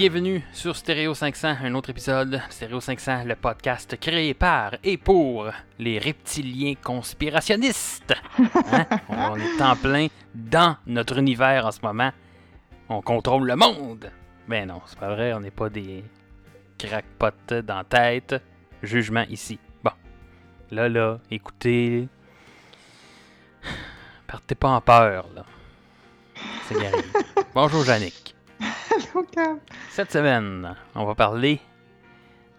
Bienvenue sur Stereo 500, un autre épisode. Stereo 500, le podcast créé par et pour les reptiliens conspirationnistes. Hein? On est en plein dans notre univers en ce moment. On contrôle le monde. Ben non, c'est pas vrai, on n'est pas des crackpots dans la tête. Jugement ici. Bon. Là, là, écoutez. Partez pas en peur, là. C'est bien. Bonjour, Yannick. Cette semaine, on va parler.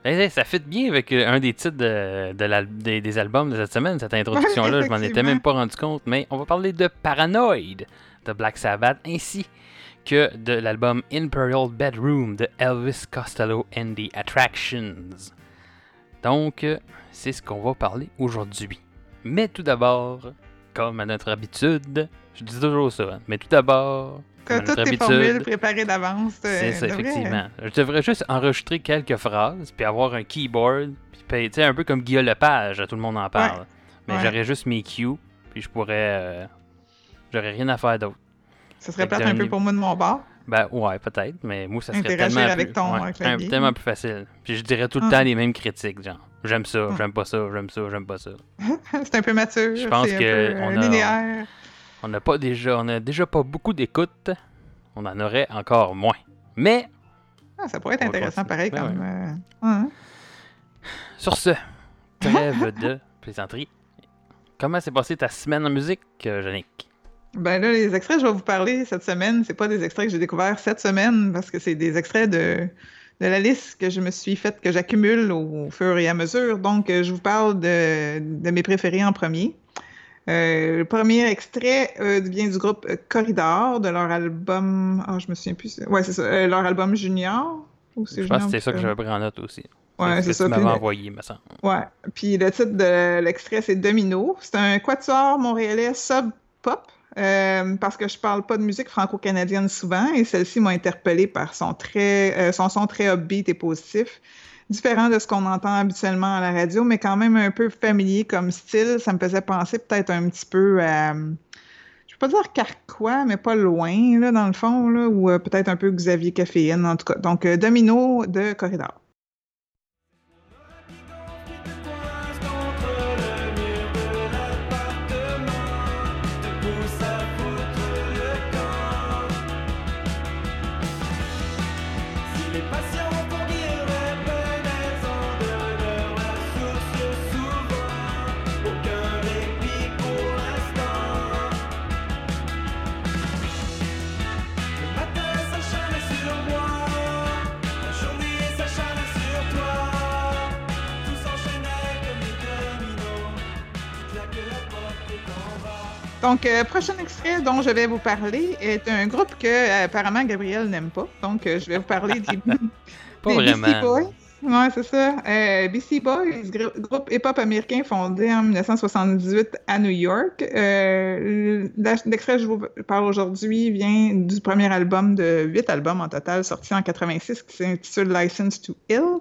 Eh, Ça fit bien avec euh, un des titres de, de l'al- des, des albums de cette semaine, cette introduction-là. Ouais, je m'en étais même pas rendu compte, mais on va parler de Paranoid de Black Sabbath ainsi que de l'album Imperial Bedroom de Elvis Costello and the Attractions. Donc, euh, c'est ce qu'on va parler aujourd'hui. Mais tout d'abord, comme à notre habitude, je dis toujours ça, hein, mais tout d'abord, T'as toutes tes formules préparées d'avance. euh, c'est ça, devrait- effectivement. Je devrais juste enregistrer quelques phrases, puis avoir un keyboard, puis tu sais, un peu comme Guillaume Lepage, tout le monde en parle. Mais Ouais. j'aurais juste mes cues, puis je pourrais. euh, J'aurais rien à faire d'autre. Ça serait plate un peu pour moi de mon bord. Ben ouais, peut-être, mais moi, ça serait tellement. avec plus, ton, ouais, euh, clavier. un- tellement plus facile. Puis je dirais tout le Ah. temps les mêmes critiques, genre. J'aime ça, Ah. j'aime pas ça, j'aime ça, j'aime pas ça. c'est un peu mature. Je pense un que peu, euh, on a- linéaire. On n'a pas déjà. On a déjà pas beaucoup d'écoute. On en aurait encore moins. Mais Ah, ça pourrait être intéressant pareil comme. euh, hein. Sur ce, trêve de plaisanterie. Comment s'est passée ta semaine en musique, euh, Yannick? Ben là, les extraits que je vais vous parler cette semaine, c'est pas des extraits que j'ai découverts cette semaine parce que c'est des extraits de, de la liste que je me suis faite, que j'accumule au, fur et à mesure. Donc, euh, je vous parle de, de mes préférés en premier. Euh, le premier extrait euh, vient du groupe Corridor de leur album. Ah, je me souviens plus. Ouais, c'est ça. euh, leur album Junior. Ou c'est Je pense que c'était ça que j'avais pris en note aussi. Ouais, ce c'est ça. tu m'avais envoyé, me semble. Ouais. Puis le titre de l'extrait, c'est Domino. C'est un quatuor montréalais sub-pop. parce que je parle pas de musique franco-canadienne souvent et celle-ci m'a interpellée par son très son son très upbeat et positif, différent de ce qu'on entend habituellement à la radio, mais quand même un peu familier comme style. Ça me faisait penser peut-être un petit peu à je peux pas dire Carquois, mais pas loin là dans le fond là, ou euh, peut-être un peu Xavier Caféine en tout cas. Donc euh, Domino de Corridor. Donc, euh, prochain extrait dont je vais vous parler est un groupe que euh, apparemment Gabriel n'aime pas. Donc, euh, je vais vous parler des, Pas des vraiment. Beastie Boys. Ouais, c'est ça. Euh, Beastie Boys, gr- groupe hip-hop américain fondé en 1978 à New York. L'extrait que je vous parle aujourd'hui vient du premier album de huit albums en total sorti en 86 qui s'intitule License to Ill.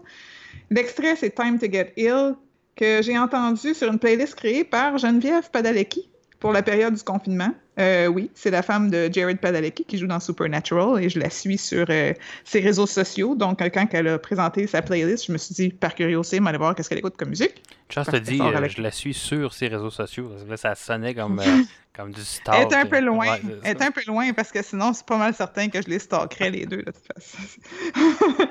L'extrait, c'est Time to Get Ill que j'ai entendu sur une playlist créée par Geneviève Padalecki pour la période du confinement. Euh, oui, c'est la femme de Jared Padalecki qui joue dans Supernatural et je la suis sur euh, ses réseaux sociaux. Donc, quand elle a présenté sa playlist, je me suis dit, par curiosité, m'aller voir qu'est-ce qu'elle écoute comme musique. Chance te dit, euh, avec- je la suis sur ses réseaux sociaux. Parce que là, ça sonnait comme, euh, comme du stalk. Elle est un peu loin. Ouais, est un peu loin parce que sinon, c'est pas mal certain que je les stalkerais les deux, de toute façon.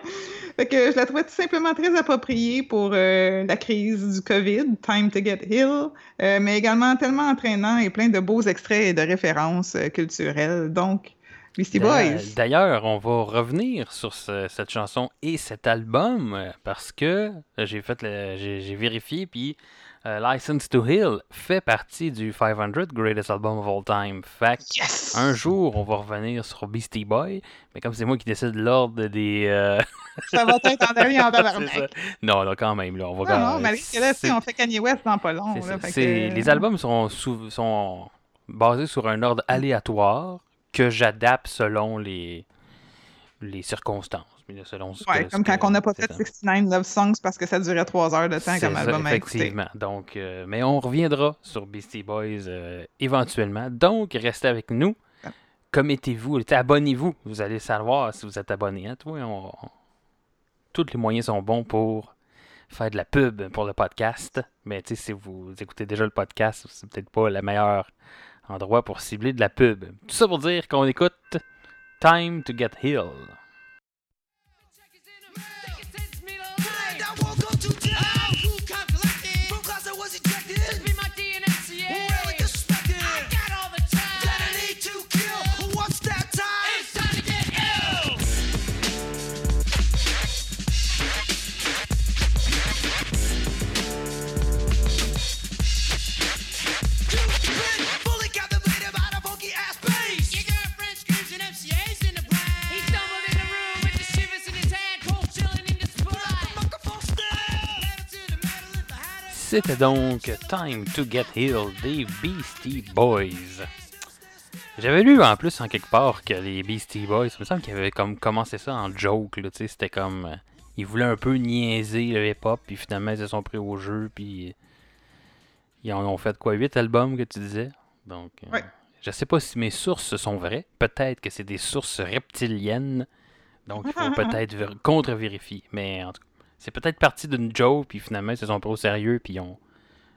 fait que je la trouvais tout simplement très appropriée pour la crise du COVID, Time to Get Ill, euh, mais également tellement entraînant et plein de beaux extraits et de références euh, culturelles. Donc, Beastie Boys. D'ailleurs, on va revenir sur ce- cette chanson et cet album euh, parce que j'ai fait j'ai vérifié puis euh, License to Heal fait partie du 500 Greatest Album of All Time. Fait Yes! un jour, on va revenir sur Beastie Boy, mais comme c'est moi qui décide l'ordre des. euh, Ça va être en dernier en tabarnak. Non, là, quand même, là, on va Non, quand non, malgré que là, on fait Kanye West dans pas long. là, fait que- Les albums sont, sous- sont basés sur un ordre aléatoire que j'adapte selon les, les circonstances. mais selon ce Ouais, que- comme ce quand que- on n'a pas fait ça. 69 Love Songs parce que ça durait 3 heures de temps comme ça, album à effectivement. Donc, euh, mais on reviendra sur Beastie Boys euh, éventuellement. Donc, restez avec nous. Ah. Commettez-vous, abonnez-vous. Vous allez savoir si vous êtes abonné. Hein? Toi, on- on- Tous les moyens sont bons pour faire de la pub pour le podcast. Mais tu sais, si vous écoutez déjà le podcast, c'est peut-être pas le meilleur endroit pour cibler de la pub. Tout ça pour dire qu'on écoute Time to Get Healed. C'était donc Time to Get Healed des Beastie Boys. J'avais lu en plus en quelque part que les Beastie Boys, il me semble qu'ils avaient comme commencé ça en joke, là, tu sais, c'était comme euh, ils voulaient un peu niaiser le hip-hop, puis finalement ils se sont pris au jeu, puis ils en ont fait quoi, 8 albums que tu disais? Donc euh, Ouais. je sais pas si mes sources sont vraies, peut-être que c'est des sources reptiliennes. Donc il faut peut-être contre-vérifier, mais en tout cas, c'est peut-être parti d'une joke, puis finalement ils se sont pris au sérieux, puis ils ont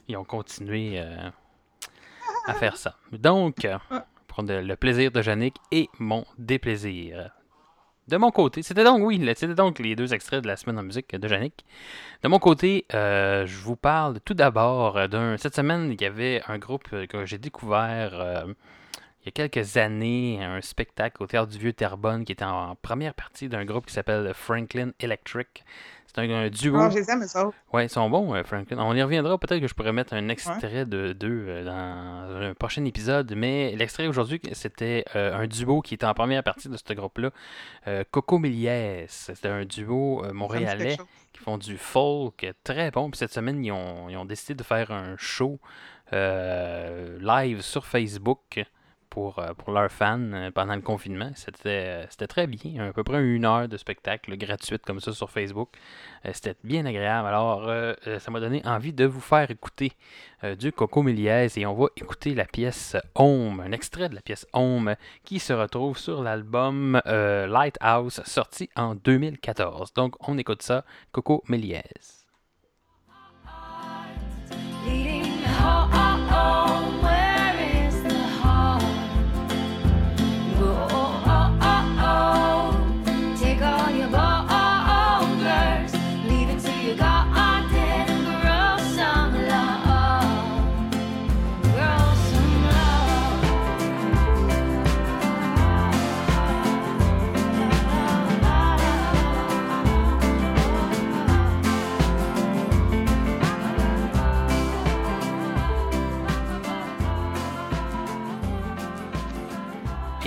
ils ont continué euh, à faire ça. Donc, euh, pour le plaisir de Yannick et mon déplaisir. De mon côté, c'était donc, oui, c'était donc les deux extraits de la semaine en musique de Yannick. De mon côté, euh, je vous parle tout d'abord d'un. Cette semaine, il y avait un groupe que j'ai découvert il y a quelques années, un spectacle au Théâtre du Vieux Terrebonne qui était en première partie d'un groupe qui s'appelle Franklin Electric. C'est un, un duo. Ah, je les aime, eux autres. Ouais, ils sont bons, euh, Franklin. On y reviendra. Peut-être que je pourrais mettre un extrait de d'eux euh, dans un prochain épisode. Mais l'extrait aujourd'hui, c'était euh, un duo qui était en première partie de ce groupe-là. Euh, Coco Miliès. C'était un duo euh, Ça montréalais qui font du folk très bon. Puis cette semaine, ils ont, ils ont décidé de faire un show live sur Facebook pour, euh, pour leurs fans euh, pendant le confinement. C'était euh, c'était très bien. À peu près une heure de spectacle gratuite comme ça sur Facebook. C'était bien agréable. Alors, ça m'a donné envie de vous faire écouter du Coco Miliès et on va écouter la pièce Home, un extrait de la pièce Home qui se retrouve sur l'album Lighthouse sorti en 2014. Donc, on écoute ça, Coco Miliès.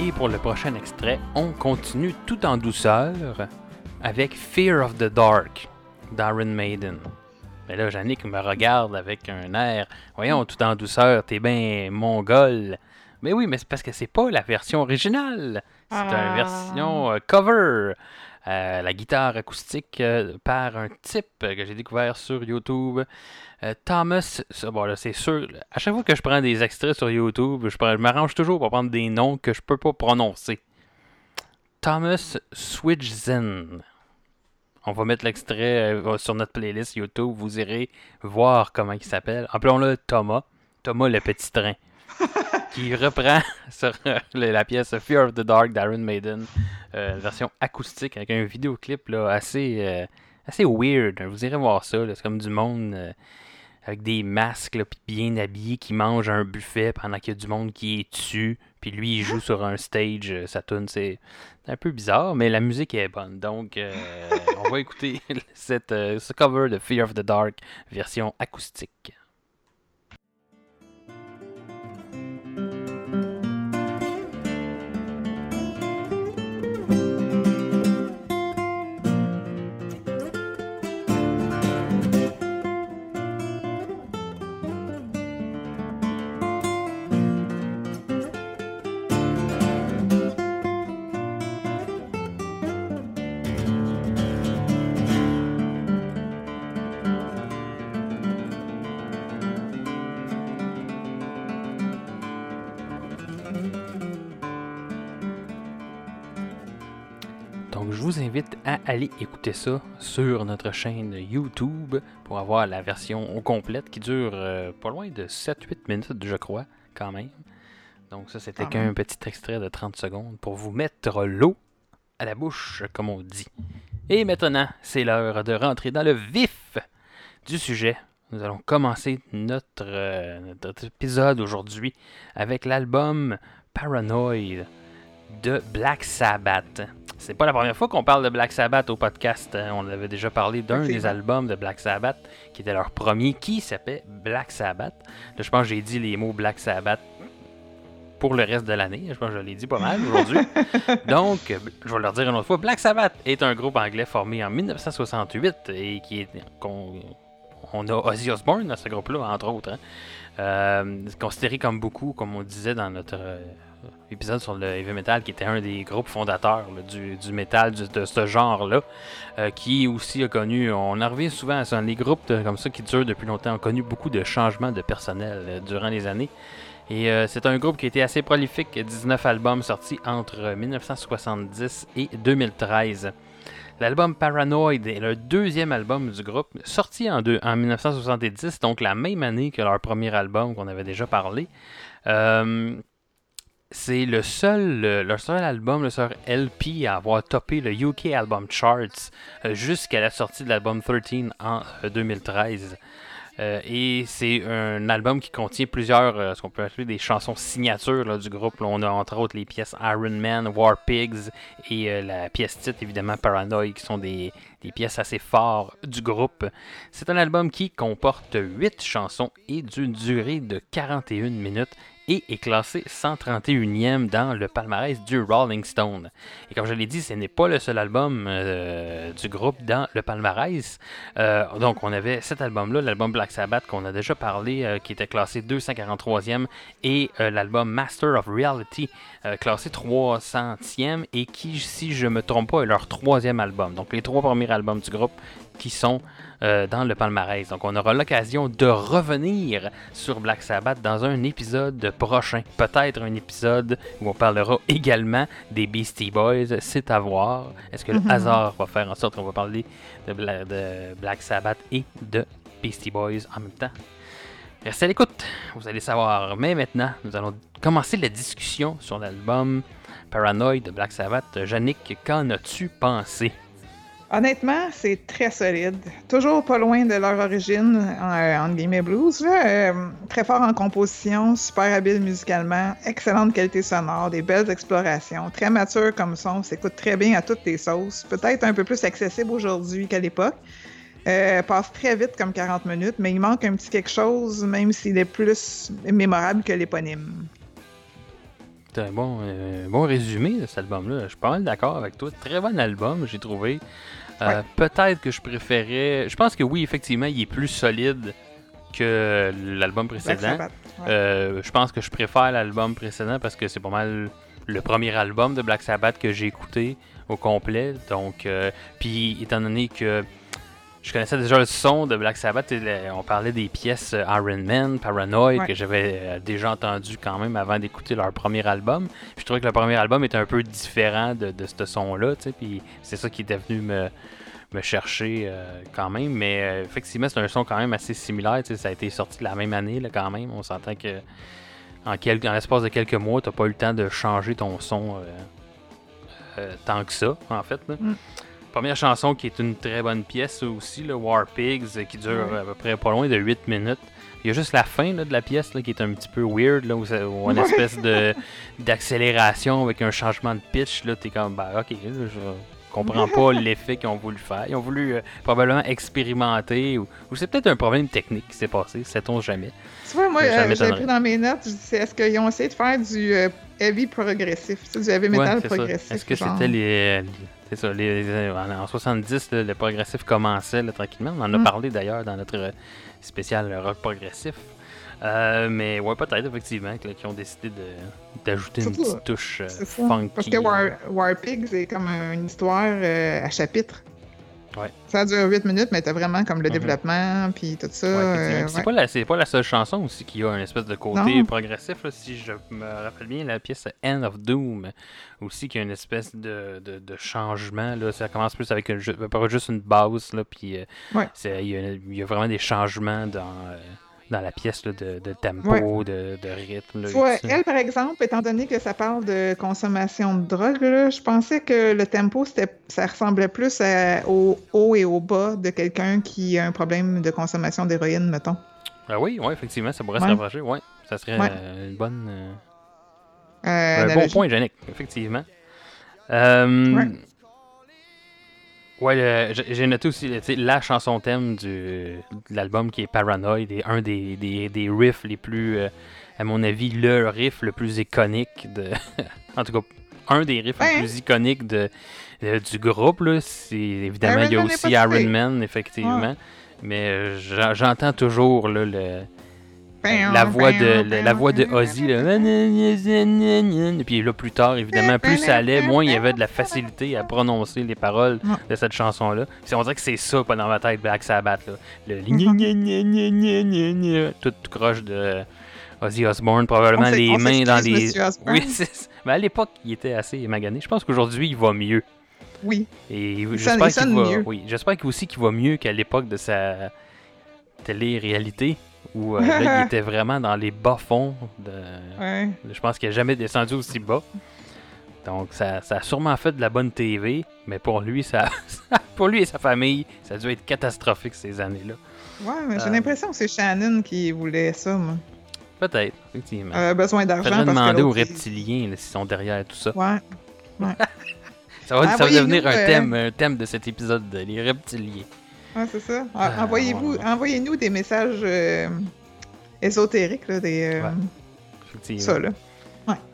Et pour le prochain extrait, on continue tout en douceur avec Fear of the Dark d'Iron Maiden. Mais là, Yannick me regarde avec un air. Voyons, tout en douceur, t'es bien mongol. Mais oui, mais c'est parce que c'est pas la version originale. C'est une Ah. version euh, cover. Euh, la guitare acoustique euh, par un type que j'ai découvert sur YouTube. Euh, Thomas, bon, c'est sûr. À chaque fois que je prends des extraits sur YouTube, je, m'arrange toujours pour prendre des noms que je peux pas prononcer. Thomas Switchzen. On va mettre l'extrait sur notre playlist YouTube. Vous irez voir comment il s'appelle. Appelons-le Thomas. Thomas le petit train. qui reprend sur euh, la pièce Fear of the Dark d'Iron Maiden. euh, version acoustique avec un vidéoclip là, assez, euh, assez weird. Vous irez voir ça. C'est comme du monde avec des masques, bien habillés, qui mangent un buffet pendant qu'il y a du monde qui est dessus. Puis lui, il joue sur un stage, euh, sa tune, c'est un peu bizarre, mais la musique est bonne. Donc, on va écouter cette, ce cover de Fear of the Dark, version acoustique. Invite à aller écouter ça sur notre chaîne YouTube pour avoir la version au complète qui dure euh, pas loin de 7-8 minutes, je crois, quand même. Donc, ça, c'était qu'un petit extrait de 30 secondes pour vous mettre l'eau à la bouche, comme on dit. Et maintenant, c'est l'heure de rentrer dans le vif du sujet. Nous allons commencer notre, euh, notre épisode aujourd'hui avec l'album Paranoid de Black Sabbath. C'est pas la première fois qu'on parle de Black Sabbath au podcast. hein. On avait déjà parlé d'un des albums de Black Sabbath qui était leur premier, qui s'appelait Black Sabbath. Là, je pense que j'ai dit les mots Black Sabbath pour le reste de l'année. Je pense que je l'ai dit pas mal aujourd'hui. Donc, euh, je vais leur dire une autre fois. Black Sabbath est un groupe anglais formé en 1968 et qui est qu'on- on a Ozzy Osbourne dans ce groupe-là, entre autres. hein. Euh, considéré comme beaucoup, comme on disait dans notre euh, épisode sur le heavy metal, qui était un des groupes fondateurs du, du metal de ce genre-là, euh, qui aussi a connu, on en revient souvent à ça, les groupes comme ça qui durent depuis longtemps ont connu beaucoup de changements de personnel euh, durant les années. Et euh, c'est un groupe qui a été assez prolifique, 19 albums sortis entre euh, 1970 et 2013. L'album Paranoid est le deuxième album du groupe, sorti en, deux- en 1970, donc la même année que leur premier album qu'on avait déjà parlé. Euh, c'est le seul, album, le seul LP à avoir topé le UK Album Charts euh, jusqu'à la sortie de l'album 13 en euh, 2013. Euh, et c'est un album qui contient plusieurs, euh, ce qu'on peut appeler des chansons signatures du groupe. On a entre autres les pièces Iron Man, War Pigs et euh, la pièce titre évidemment Paranoid qui sont des, des pièces assez fortes du groupe. C'est un album qui comporte 8 chansons et d'une durée de 41 minutes et est classé 131e dans le palmarès du Rolling Stone. Et comme je l'ai dit, ce n'est pas le seul album euh, du groupe dans le palmarès. Euh, donc, on avait cet album-là, l'album Black Sabbath qu'on a déjà parlé, euh, qui était classé 243e, et l'album Master of Reality, classé 300e, et qui, si je me trompe pas, est leur troisième album. Donc, les trois premiers albums du groupe qui sont euh, dans le palmarès. Donc, on aura l'occasion de revenir sur Black Sabbath dans un épisode prochain. Peut-être un épisode où on parlera également des Beastie Boys. C'est à voir. Est-ce que le Mhm. hasard va faire en sorte qu'on va parler de, Bla- de Black Sabbath et de Beastie Boys en même temps? Restez à l'écoute, vous allez savoir. Mais maintenant, nous allons commencer la discussion sur l'album Paranoid de Black Sabbath. Yannick, qu'en as-tu pensé? Honnêtement, c'est très solide. Toujours pas loin de leur origine, euh, entre guillemets blues. là. Euh, très fort en composition, super habile musicalement, excellente qualité sonore, des belles explorations, très mature comme son, s'écoute très bien à toutes les sauces. Peut-être un peu plus accessible aujourd'hui qu'à l'époque. Euh, passe très vite comme 40 minutes, mais il manque un petit quelque chose, même s'il est plus mémorable que l'éponyme. Un bon, bon résumé de cet album-là. Je suis pas mal d'accord avec toi. Très bon album, j'ai trouvé. Euh, Ouais. Peut-être que je préférais. Je pense que oui, effectivement, il est plus solide que l'album Black précédent. Ouais. Euh, je pense que je préfère l'album précédent parce que c'est pas mal le premier album de Black Sabbath que j'ai écouté au complet. Donc, euh, puis étant donné que je connaissais déjà le son de Black Sabbath, et le- on parlait des pièces euh, Iron Man, Paranoid, Ouais. que j'avais euh, déjà entendu quand même avant d'écouter leur premier album. Puis je trouvais que le premier album était un peu différent de, de ce son-là, tu sais, puis c'est ça qui était venu me, me chercher euh, quand même. Mais euh, effectivement, c'est un son quand même assez similaire. tu sais, Ça a été sorti la même année là, quand même. On s'entend que en, l'espace de quelques mois, t'as pas eu le temps de changer ton son euh, tant que ça, en fait. là. Mm. Première chanson qui est une très bonne pièce aussi, le War Pigs, euh, qui dure Ouais. à peu près pas loin de 8 minutes. Il y a juste la fin là, de la pièce là, qui est un petit peu weird, là, où, ça- où une espèce de d'accélération avec un changement de pitch. Là, t'es comme, bah ok, je comprends pas l'effet qu'ils ont voulu faire. Ils ont voulu euh, probablement expérimenter, ou, ou c'est peut-être un problème technique qui s'est passé, sait-on jamais. Tu vois, moi, euh, j'avais pris dans mes notes, je dis, c'est est-ce qu'ils ont essayé de faire du euh, heavy progressif, tu sais, du heavy metal Ouais, progressif. Est-ce que c'était les. les- C'est ça, les, les- en en 70, là, le progressif commençait là, tranquillement. On en a Mm. parlé d'ailleurs dans notre euh, spécial euh, rock progressif. Euh, mais ouais, peut-être, effectivement, qu'ils ont décidé d'ajouter une petite touche euh, funky. Parce que War, War Pigs, c'est comme une histoire euh, à chapitre. Ouais. Ça dure 8 minutes, mais t'as vraiment comme le Mhm. développement, puis tout ça. Ouais, euh, C'est ouais. pas, pas la seule chanson aussi qui a un espèce de côté Non. progressif. là. si je me rappelle bien, la pièce End of Doom aussi qui a une espèce de, de, de changement. Là. Ça commence plus avec un jeu- pas juste une basse. Là, puis, euh, Ouais. c'est- il, y a, il y a vraiment des changements dans, euh, dans la pièce là, de, de tempo, de, de rythme. là, elle, par exemple, étant donné que ça parle de consommation de drogue, là, je pensais que le tempo, ça ressemblait plus à- au haut et au bas de quelqu'un qui a un problème de consommation d'héroïne, mettons. Ah oui, ouais, effectivement, ça pourrait se Ouais. rapprocher. Ouais, ça serait euh, une bonne. euh, Euh, Un bon point, Yannick, effectivement. Euh, Ouais. j'ai noté aussi la chanson thème du, de l'album qui est Paranoid et un des, des, des riffs les plus, euh, à mon avis, le riff le plus iconique de. en tout cas, un des riffs Ouais. les plus iconiques de, du groupe. là. Évidemment, Iron il y a Man aussi Iron Man, effectivement. Mais euh, j'en- j'entends toujours là, le, la voix de la, la voix de Ozzy là. et puis là plus tard évidemment plus ça allait moins il y avait de la facilité à prononcer les paroles de cette chanson là on dirait que c'est ça pas dans ma tête Black Sabbath là le Mhm. gna, tout croche de Ozzy Osbourne probablement les mains dans les oui mais à l'époque il était assez magané je pense qu'aujourd'hui il va mieux Oui. et j'espère qu'il va mieux. oui j'espère aussi qu'il va mieux qu'à l'époque de sa télé-réalité où euh, là, il était vraiment dans les bas fonds de Ouais. je pense qu'il n'a jamais descendu aussi bas. Donc, ça, ça a sûrement fait de la bonne TV, mais pour lui, ça, pour lui et sa famille, ça a dû être catastrophique ces années-là. Ouais, mais j'ai Euh, l'impression que c'est Shannon qui voulait ça, moi. Peut-être, effectivement. Avait besoin d'argent. Demander aux reptiliens s'ils sont derrière tout ça. Ouais. Ça va, ça va Envoyez-nous, devenir un euh, thème, un thème de cet épisode, de les reptiliens. Ouais, c'est ça. Ah, Ah, Envoyez-vous, ouais, ouais. envoyez-nous des messages euh, ésotériques, là, des, euh, Ouais. Ça, là.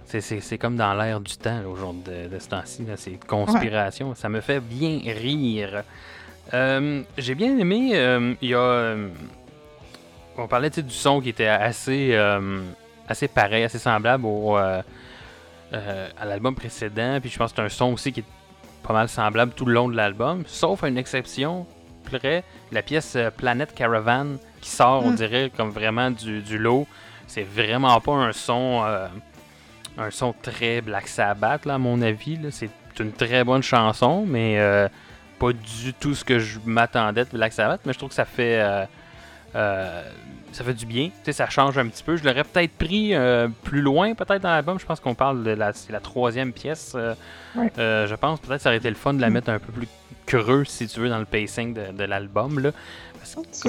C'est- C'est comme dans l'air du temps, là, au jour de, de ce temps-ci. là, C'est conspiration. Ça me fait bien rire. Euh, J'ai bien aimé. Il y a. on parlait du son qui était assez, assez pareil, assez semblable au, à l'album précédent. Puis je pense que c'est un son aussi qui est pas mal semblable tout le long de l'album. Sauf à une exception la pièce euh, Planet Caravan qui sort, on Mm. dirait, comme vraiment du, du lot. C'est vraiment pas un son. euh, un son très Black Sabbath, là, à mon avis. là. C'est une très bonne chanson, mais euh, pas du tout ce que je m'attendais de Black Sabbath. Mais je trouve que ça fait, euh, ça fait du bien. Tu sais, ça change un petit peu. Je l'aurais peut-être pris euh, plus loin, peut-être dans l'album. Je pense qu'on parle de la, c'est la troisième pièce. euh, Ouais. euh, je pense peut-être ça aurait été le fun de la mettre un peu plus creux, si tu veux, dans le pacing de, de l'album. Là,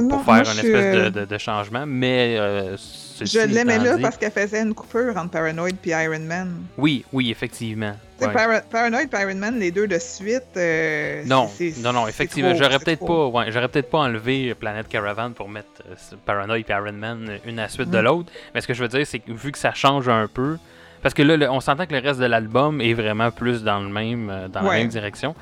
pour faire je une suis, espèce de, de- de changement. Mais euh, Je l'aimais là dit- parce qu'elle faisait une coupure entre Paranoid et Iron Man. Oui, oui, effectivement. Ouais. Para- Paranoid et Iron Man, les deux de suite. euh, Non, non, non, effectivement, j'aurais peut-être pas, ouais, j'aurais peut-être pas enlevé Planet Caravan pour mettre euh, Paranoid et Iron Man une à la suite de Mm. l'autre. Mais ce que je veux dire, c'est que vu que ça change un peu, parce que là, le- on s'entend que le reste de l'album est vraiment plus dans le même, euh, dans la même direction.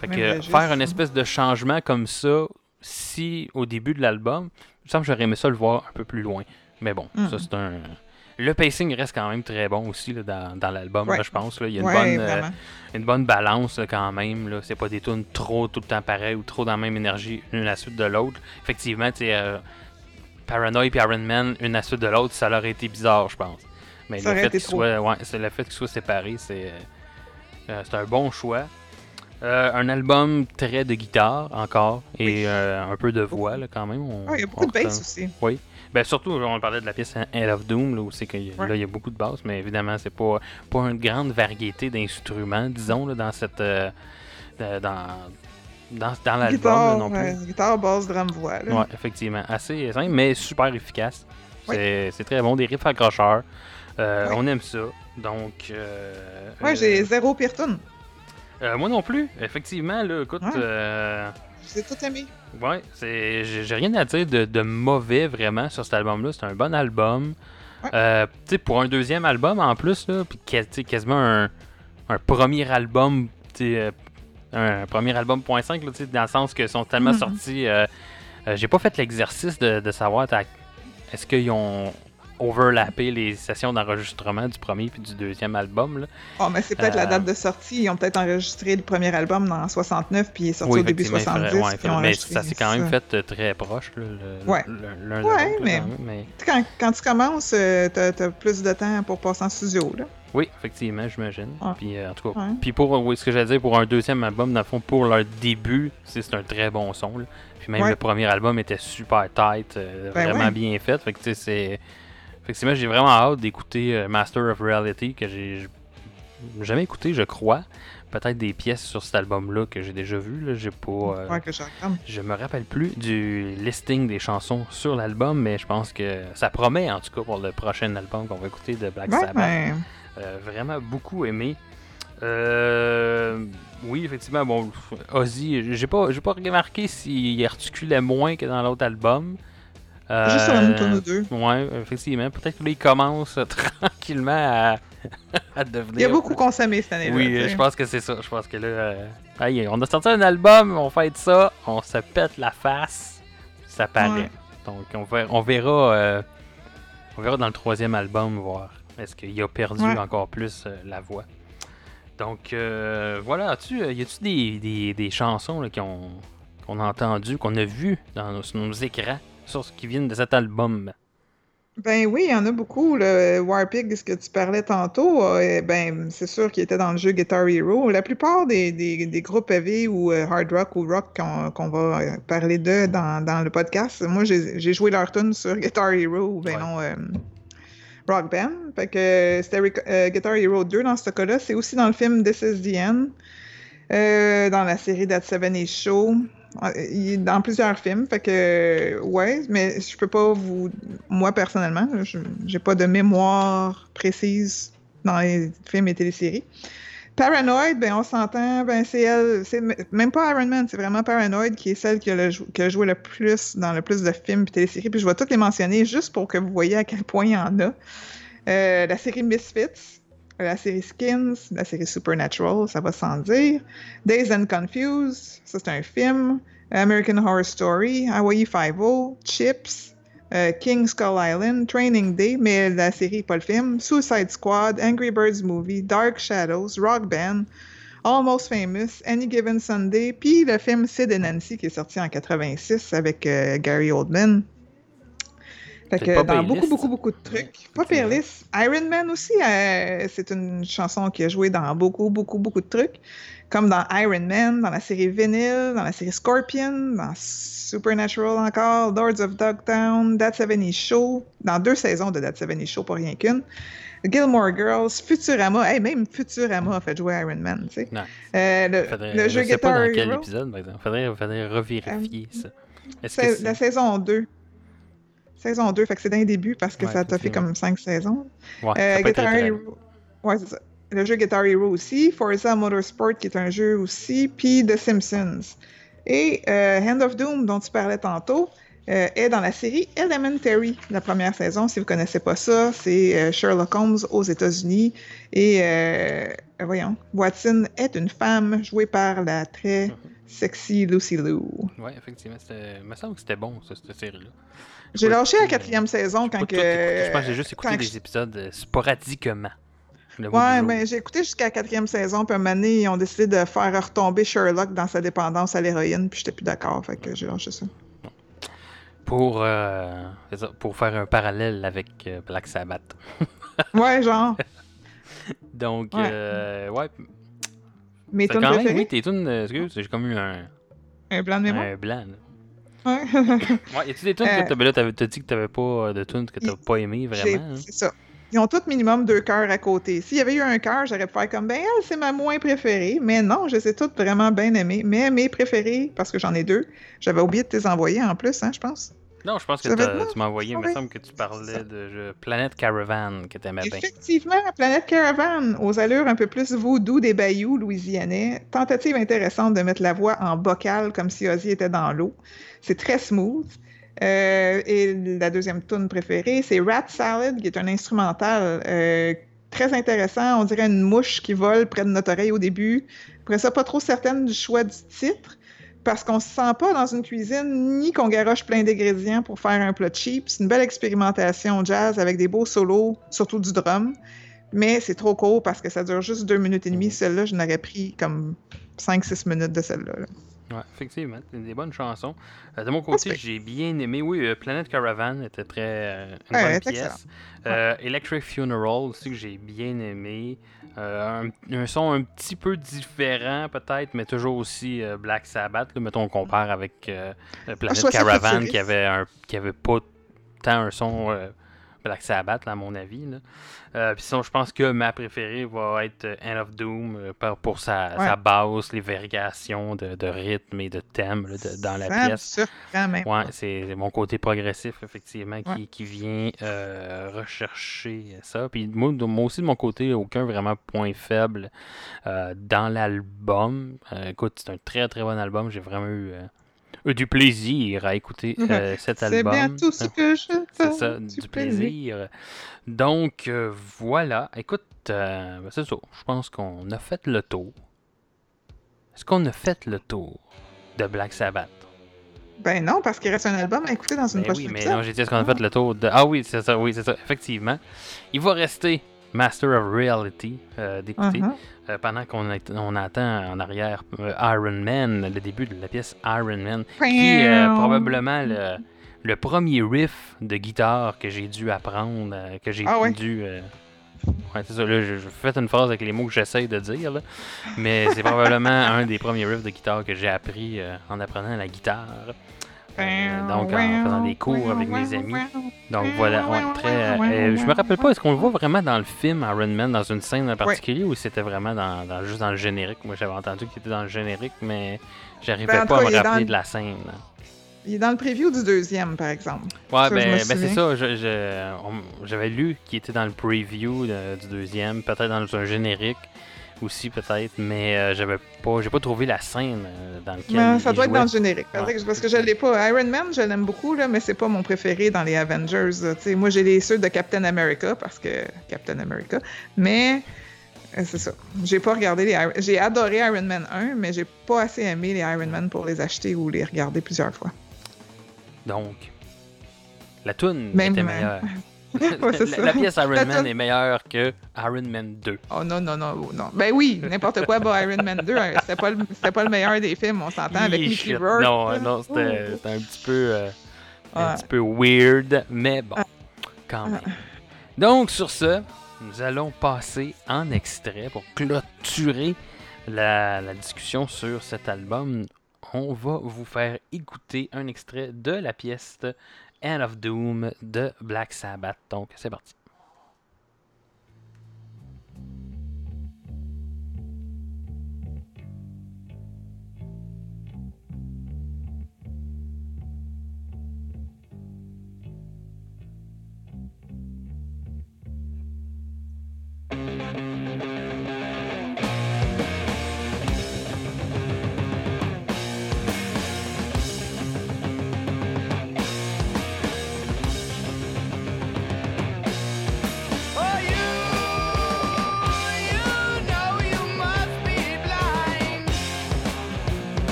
Fait que faire une espèce de changement comme ça, si au début de l'album, me semble que j'aurais aimé ça le voir un peu plus loin. Mais bon, Mm. ça c'est un. Le pacing reste quand même très bon aussi là, dans, dans l'album, Ouais. je pense. Là. Il y a une Ouais, bonne. euh, une bonne balance là, quand même. C'est pas des tunes trop tout le temps pareil ou trop dans la même énergie une à la suite de l'autre. Effectivement, euh, Paranoid et Iron Man, une à la suite de l'autre, ça aurait été bizarre, je pense. Mais Ça le fait qu'ils soient, ouais, c'est le fait qu'ils soient séparés, c'est euh, c'est un bon choix. Euh, un album très de guitare encore et euh, un peu de voix là, quand même. On- Ah, il y a beaucoup de bass aussi. ben surtout, on parlait de la pièce End of Doom, là, où c'est qu'il Ouais. là, il y a beaucoup de basses, mais évidemment, c'est pas, pas une grande variété d'instruments, disons, là, dans cette. euh, dans, dans, dans l'album Guitare, non plus. guitare, basse, drum, voix. Ouais, effectivement. Assez simple, mais super efficace. Oui. C'est très bon, des riffs accrocheurs. Oui. On aime ça. Donc. Ouais, euh, j'ai zéro pire tune. Euh, moi non plus. Effectivement, là, écoute. Ouais. euh, J'ai tout aimé. Ouais, c'est j'ai rien à dire de, de mauvais vraiment sur cet album-là. C'est un bon album. Ouais. Euh, pour un deuxième album en plus, là, puis quasiment un, un premier album, euh, un premier album point .5, là, tu sais, dans le sens que sont tellement Mhm. sortis. euh, euh, J'ai pas fait l'exercice de, de savoir est-ce qu'ils ont overlappé les sessions d'enregistrement du premier puis du deuxième album. Là. Oh, mais c'est peut-être Euh, la date de sortie. Ils ont peut-être enregistré le premier album dans 69, puis il est sorti au début effectivement, il 70. faudrait- ouais, puis mais ça s'est quand même fait euh, très proche, là, le- Ouais. le- mais- quand mais... Tu sais, Quand, quand tu commences, euh, t'as as plus de temps pour passer en studio. Là. Oui, effectivement, j'imagine. Puis euh, en tout cas, puis pour oui, ce que j'allais dire pour un deuxième album, dans le fond, pour leur début, c'est c'est un très bon son. là. Puis même Ouais. le premier album était super tight, euh, Ben vraiment ouais. bien fait. Fait que tu sais, c'est. Effectivement, j'ai vraiment hâte d'écouter euh, Master of Reality que j'ai jamais écouté, je crois. Peut-être des pièces sur cet album-là que j'ai déjà vu. Là, j'ai pas. euh, Ouais, que je me rappelle plus du listing des chansons sur l'album, mais je pense que ça promet en tout cas pour le prochain album qu'on va écouter de Black Ouais, Sabbath. ben, Euh, vraiment beaucoup aimé. Euh, oui, effectivement, bon, Ozzy, j'ai pas, j'ai pas remarqué s'il articulait moins que dans l'autre album. Euh, Juste sur une tonne ou deux. Ouais, effectivement. Peut-être qu'il commence tranquillement à, à devenir. Il y a beaucoup consommé cette année-là. Oui, tu sais. je pense que c'est ça. Je pense que là, euh, on a sorti un album, on fait ça, on se pète la face, ça paraît. Ouais. Donc on verra, on verra, euh, on verra dans le troisième album voir est-ce qu'il a perdu Ouais. encore plus euh, la voix. Donc euh, voilà, euh, y a-tu des, des, des chansons là, ont, qu'on a entendues, qu'on a vues dans nos, sur nos écrans, sur ce qui viennent de cet album? Ben oui, il y en a beaucoup. Le Warpig, ce que tu parlais tantôt, euh, ben c'est sûr qu'il était dans le jeu Guitar Hero. La plupart des, des, des groupes heavy ou euh, hard rock ou rock qu'on va euh, parler de dans, dans le podcast, moi j'ai joué leur tune sur Guitar Hero ou ben Ouais. non euh, Rock Band. Fait que c'était Guitar Hero 2 dans ce cas-là. C'est aussi dans le film This Is the End, dans la série That 70 Show. Il est dans plusieurs films, fait que ouais, mais je peux pas vous, moi personnellement, j'ai pas de mémoire précise dans les films et téléséries. Paranoid, ben on s'entend, ben c'est elle, c'est même pas Iron Man, c'est vraiment Paranoid qui est celle qui a joué le plus dans le plus de films et téléséries. Puis je vais toutes les mentionner juste pour que vous voyez à quel point il y en a. Euh, la série Misfits, la série Skins, la série Supernatural, ça va sans dire. Days and Confused, ça c'est un film. American Horror Story, Hawaii Five-O, Chips, euh, King Skull Island, Training Day, mais la série, pas le film. Suicide Squad, Angry Birds Movie, Dark Shadows, Rock Band, Almost Famous, Any Given Sunday, puis le film Sid and Nancy qui est sorti en 86 avec euh, Gary Oldman. Fait que pas dans beaucoup, liste. beaucoup, beaucoup de trucs. Pas pire liste. Iron Man aussi, euh, c'est une chanson qui a joué dans beaucoup, beaucoup, beaucoup de trucs. Comme dans Iron Man, dans la série Vinyl, dans la série Scorpion, dans Supernatural encore, Lords of Dogtown, That 70 Show, dans deux saisons de That 70 Show, pas rien qu'une. Gilmore Girls, Futurama, hey, même Futurama a fait jouer Iron Man, tu sais. Non. Euh, le, Faudrait- le je jeu sais pas Guitar dans quel Hero, épisode, par exemple. Faudrait, faudrait revérifier ça. Est-ce que c'est c'est- la saison 2. Saison 2, fait que c'est d'un début parce que Ouais, ça t'a fait comme 5 saisons. Ouais, Euh, Guitar Hero. Ouais, c'est ça. Le jeu Guitar Hero aussi. Forza Motorsport, qui est un jeu aussi. Puis The Simpsons. Et euh, Hand of Doom, dont tu parlais tantôt, euh, est dans la série Elementary, la première saison. Si vous connaissez pas ça, c'est euh, Sherlock Holmes aux États-Unis. Et, voyons, Watson est une femme jouée par la très sexy Lucy Liu. Ouais, effectivement. Il me semble que c'était bon, ça, cette série-là. J'ai lâché la puis, quatrième saison quand que... Je pense que j'ai juste écouté des épisodes euh, sporadiquement. Ouais, mais j'ai écouté jusqu'à la quatrième saison, puis à un moment donné, ils ont décidé de faire retomber Sherlock dans sa dépendance à l'héroïne, puis j'étais plus d'accord, fait que j'ai lâché ça. Pour, euh, pour faire un parallèle avec euh, Black Sabbath. Ouais, genre, Donc, Ouais. euh, tunes quand même, oui, tes tunes, euh, excuse, j'ai comme eu un, un blanc de mémoire? un blanc. là. Ouais, y a-tu des tunes Euh, que t'as, ben là, t'as dit que t'avais pas euh, de tunes que t'as pas aimé vraiment? hein? C'est ça. Ils ont tous minimum deux cœurs à côté. S'il y avait eu un cœur, j'aurais pu faire comme, ben, elle, c'est ma moins préférée. Mais non, je les ai toutes vraiment bien aimées. Mais mes préférées, parce que j'en ai deux, j'avais oublié de te les envoyer en plus, hein, je pense. Non, je pense que tu m'as envoyé, il me semble que tu parlais de jeu Planet Caravan que t'aimais bien. Effectivement, Planète Caravan, aux allures un peu plus voodoo des bayous louisianais. Tentative intéressante de mettre la voix en bocal comme si Ozzy était dans l'eau. C'est très smooth. Euh, et la deuxième tune préférée, c'est Rat Salad, qui est un instrumental euh, très intéressant. On dirait une mouche qui vole près de notre oreille au début. Après ça, pas trop certaine du choix du titre, parce qu'on se sent pas dans une cuisine, ni qu'on garoche plein d'ingrédients pour faire un plat cheap. C'est une belle expérimentation jazz avec des beaux solos, surtout du drum. Mais c'est trop court parce que ça dure juste deux minutes et demie. Celle-là, je n'aurais pris comme 5-6 minutes de celle-là. là. Ouais, effectivement, c'est des bonnes chansons. Euh, de mon côté, j'ai bien aimé. Oui, euh, Planet Caravan était très euh, une Ouais, bonne pièce. Electric Funeral aussi que j'ai bien aimé. Euh, un, un son un petit peu différent peut-être, mais toujours aussi euh, Black Sabbath. là. mettons on compare avec euh, euh, Planet Caravan qui avait un, qui avait pas tant un son euh, Black Sabbath là, à mon avis. Là. Euh, puis sinon, je pense que ma préférée va être euh, End of Doom euh, pour sa, Ouais. sa basse, les variations de, de rythme et de thème là, de- dans la pièce. Ouais, c'est mon côté progressif, effectivement, qui, Ouais. qui vient euh, rechercher ça. Puis moi, moi aussi, de mon côté, aucun vraiment point faible euh, dans l'album. Écoute, c'est un très très bon album. J'ai vraiment eu du plaisir à écouter euh, cet C'est album. bien tout ce que je C'est ça, du plaisir. Donc, euh, voilà. Écoute, euh, ben, c'est ça. Je pense qu'on a fait le tour. Est-ce qu'on a fait le tour de Black Sabbath? Ben non, parce qu'il reste un album à écouter dans une Ben oui, prochaine mais épisode. non, j'ai dit est-ce qu'on a fait le tour de. Ah oui, c'est ça, oui, c'est ça, effectivement. Il va rester Master of Reality euh, d'écouter Uh-huh. euh, pendant qu'on est- on entend en arrière euh, Iron Man, le début de la pièce Iron Man, qui est probablement le, le premier riff de guitare que j'ai dû apprendre, que j'ai Ah dû. Ouais, c'est ça. Là, je, je fais une phrase avec les mots que j'essaye de dire, là. mais c'est probablement un des premiers riffs de guitare que j'ai appris en apprenant la guitare. Euh, donc, en faisant des cours avec mes amis. Donc voilà, ouais, très. euh, je me rappelle pas, est-ce qu'on le voit vraiment dans le film Iron Man dans une scène en particulier ou c'était vraiment dans, dans- juste dans le générique? Moi j'avais entendu qu'il était dans le générique, mais j'arrivais Ben, en pas à me rappeler de la scène. Il est dans le preview du deuxième, par exemple. Ouais, ben, ben, c'est ça. J'avais lu qu'il était dans le preview de- du deuxième, peut-être dans un générique aussi, peut-être, mais euh, j'avais pas, j'ai pas trouvé la scène euh, dans laquelle. Ben, ça doit être dans le générique. Parce Ouais. que- Parce que je l'ai pas. Iron Man, je l'aime beaucoup, là, mais c'est pas mon préféré dans les Avengers. moi, j'ai les ceux de Captain America, parce que Captain America. Mais euh, c'est ça. J'ai pas regardé les J'ai adoré Iron Man 1, mais j'ai pas assez aimé les Iron Man pour les acheter ou les regarder plusieurs fois. Donc, la Même, était meilleure. Ouais, la, ça. la pièce Iron Man est meilleure que Iron Man 2. Oh non, non, non, oh, non. Ben oui, n'importe quoi, bah, Iron Man 2, hein, c'était pas, le- pas le meilleur des films, on s'entend, avec Mickey shit. Rourke. Non, là. non, c'était un petit peu, euh, un Ouais. petit peu weird, mais bon, quand même. Donc, sur ce, nous allons passer en extrait pour clôturer la, la discussion sur cet album. On va vous faire écouter un extrait de la pièce End of Doom de Black Sabbath. Donc, c'est parti.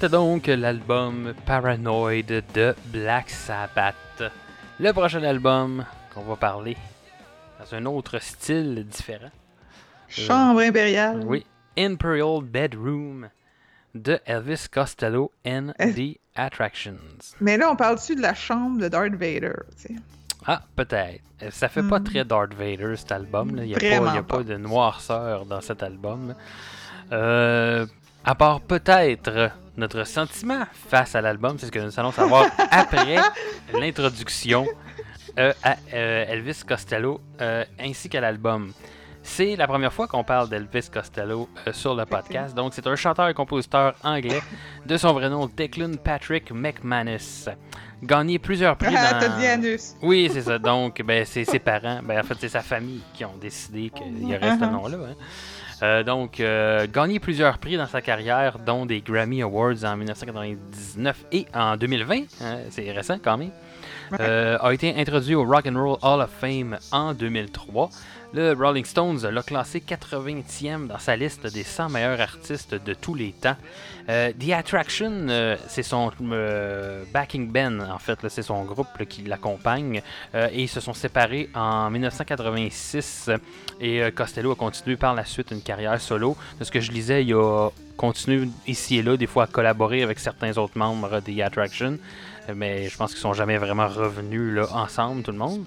C'était donc l'album Paranoid de Black Sabbath. Le prochain album qu'on va parler dans un autre style différent. Chambre impériale. Oui, Imperial Bedroom de Elvis Costello and Est- the Attractions. Mais là, on parle-tu de la chambre de Darth Vader? Ah, peut-être. Euh, Ça fait pas Hmm. très Darth Vader cet album. Il n'y a, pas, y a pas pas. de noirceur dans cet album. Euh, à part peut-être notre sentiment face à l'album, c'est ce que nous allons savoir après l'introduction euh, à euh, Elvis Costello euh, ainsi qu'à l'album. C'est la première fois qu'on parle d'Elvis Costello sur le podcast. Donc, c'est un chanteur et compositeur anglais de son vrai nom, Declan Patrick McManus. Gagné plusieurs prix Ah, dans... t'as dit anus. Oui, c'est ça. Donc, ben, c'est ses parents, ben, en fait, c'est sa famille qui ont décidé qu'il y aurait ce Mhm. nom-là. hein. Euh, donc, euh, gagné plusieurs prix dans sa carrière, dont des Grammy Awards en 1999 et en 2020. hein, c'est récent quand même. Euh, a été introduit au Rock and Roll Hall of Fame en 2003. Le Rolling Stones l'a classé 80e dans sa liste des 100 meilleurs artistes de tous les temps. Euh, The Attraction, euh, c'est son euh, backing band, en fait, c'est son groupe qui l'accompagne. Et ils se sont séparés en 1986 et Costello a continué par la suite une carrière solo. De ce que je lisais, il a continué ici et là, des fois à collaborer avec certains autres membres de The Attraction. Mais je pense qu'ils sont jamais vraiment revenus ensemble, tout le monde.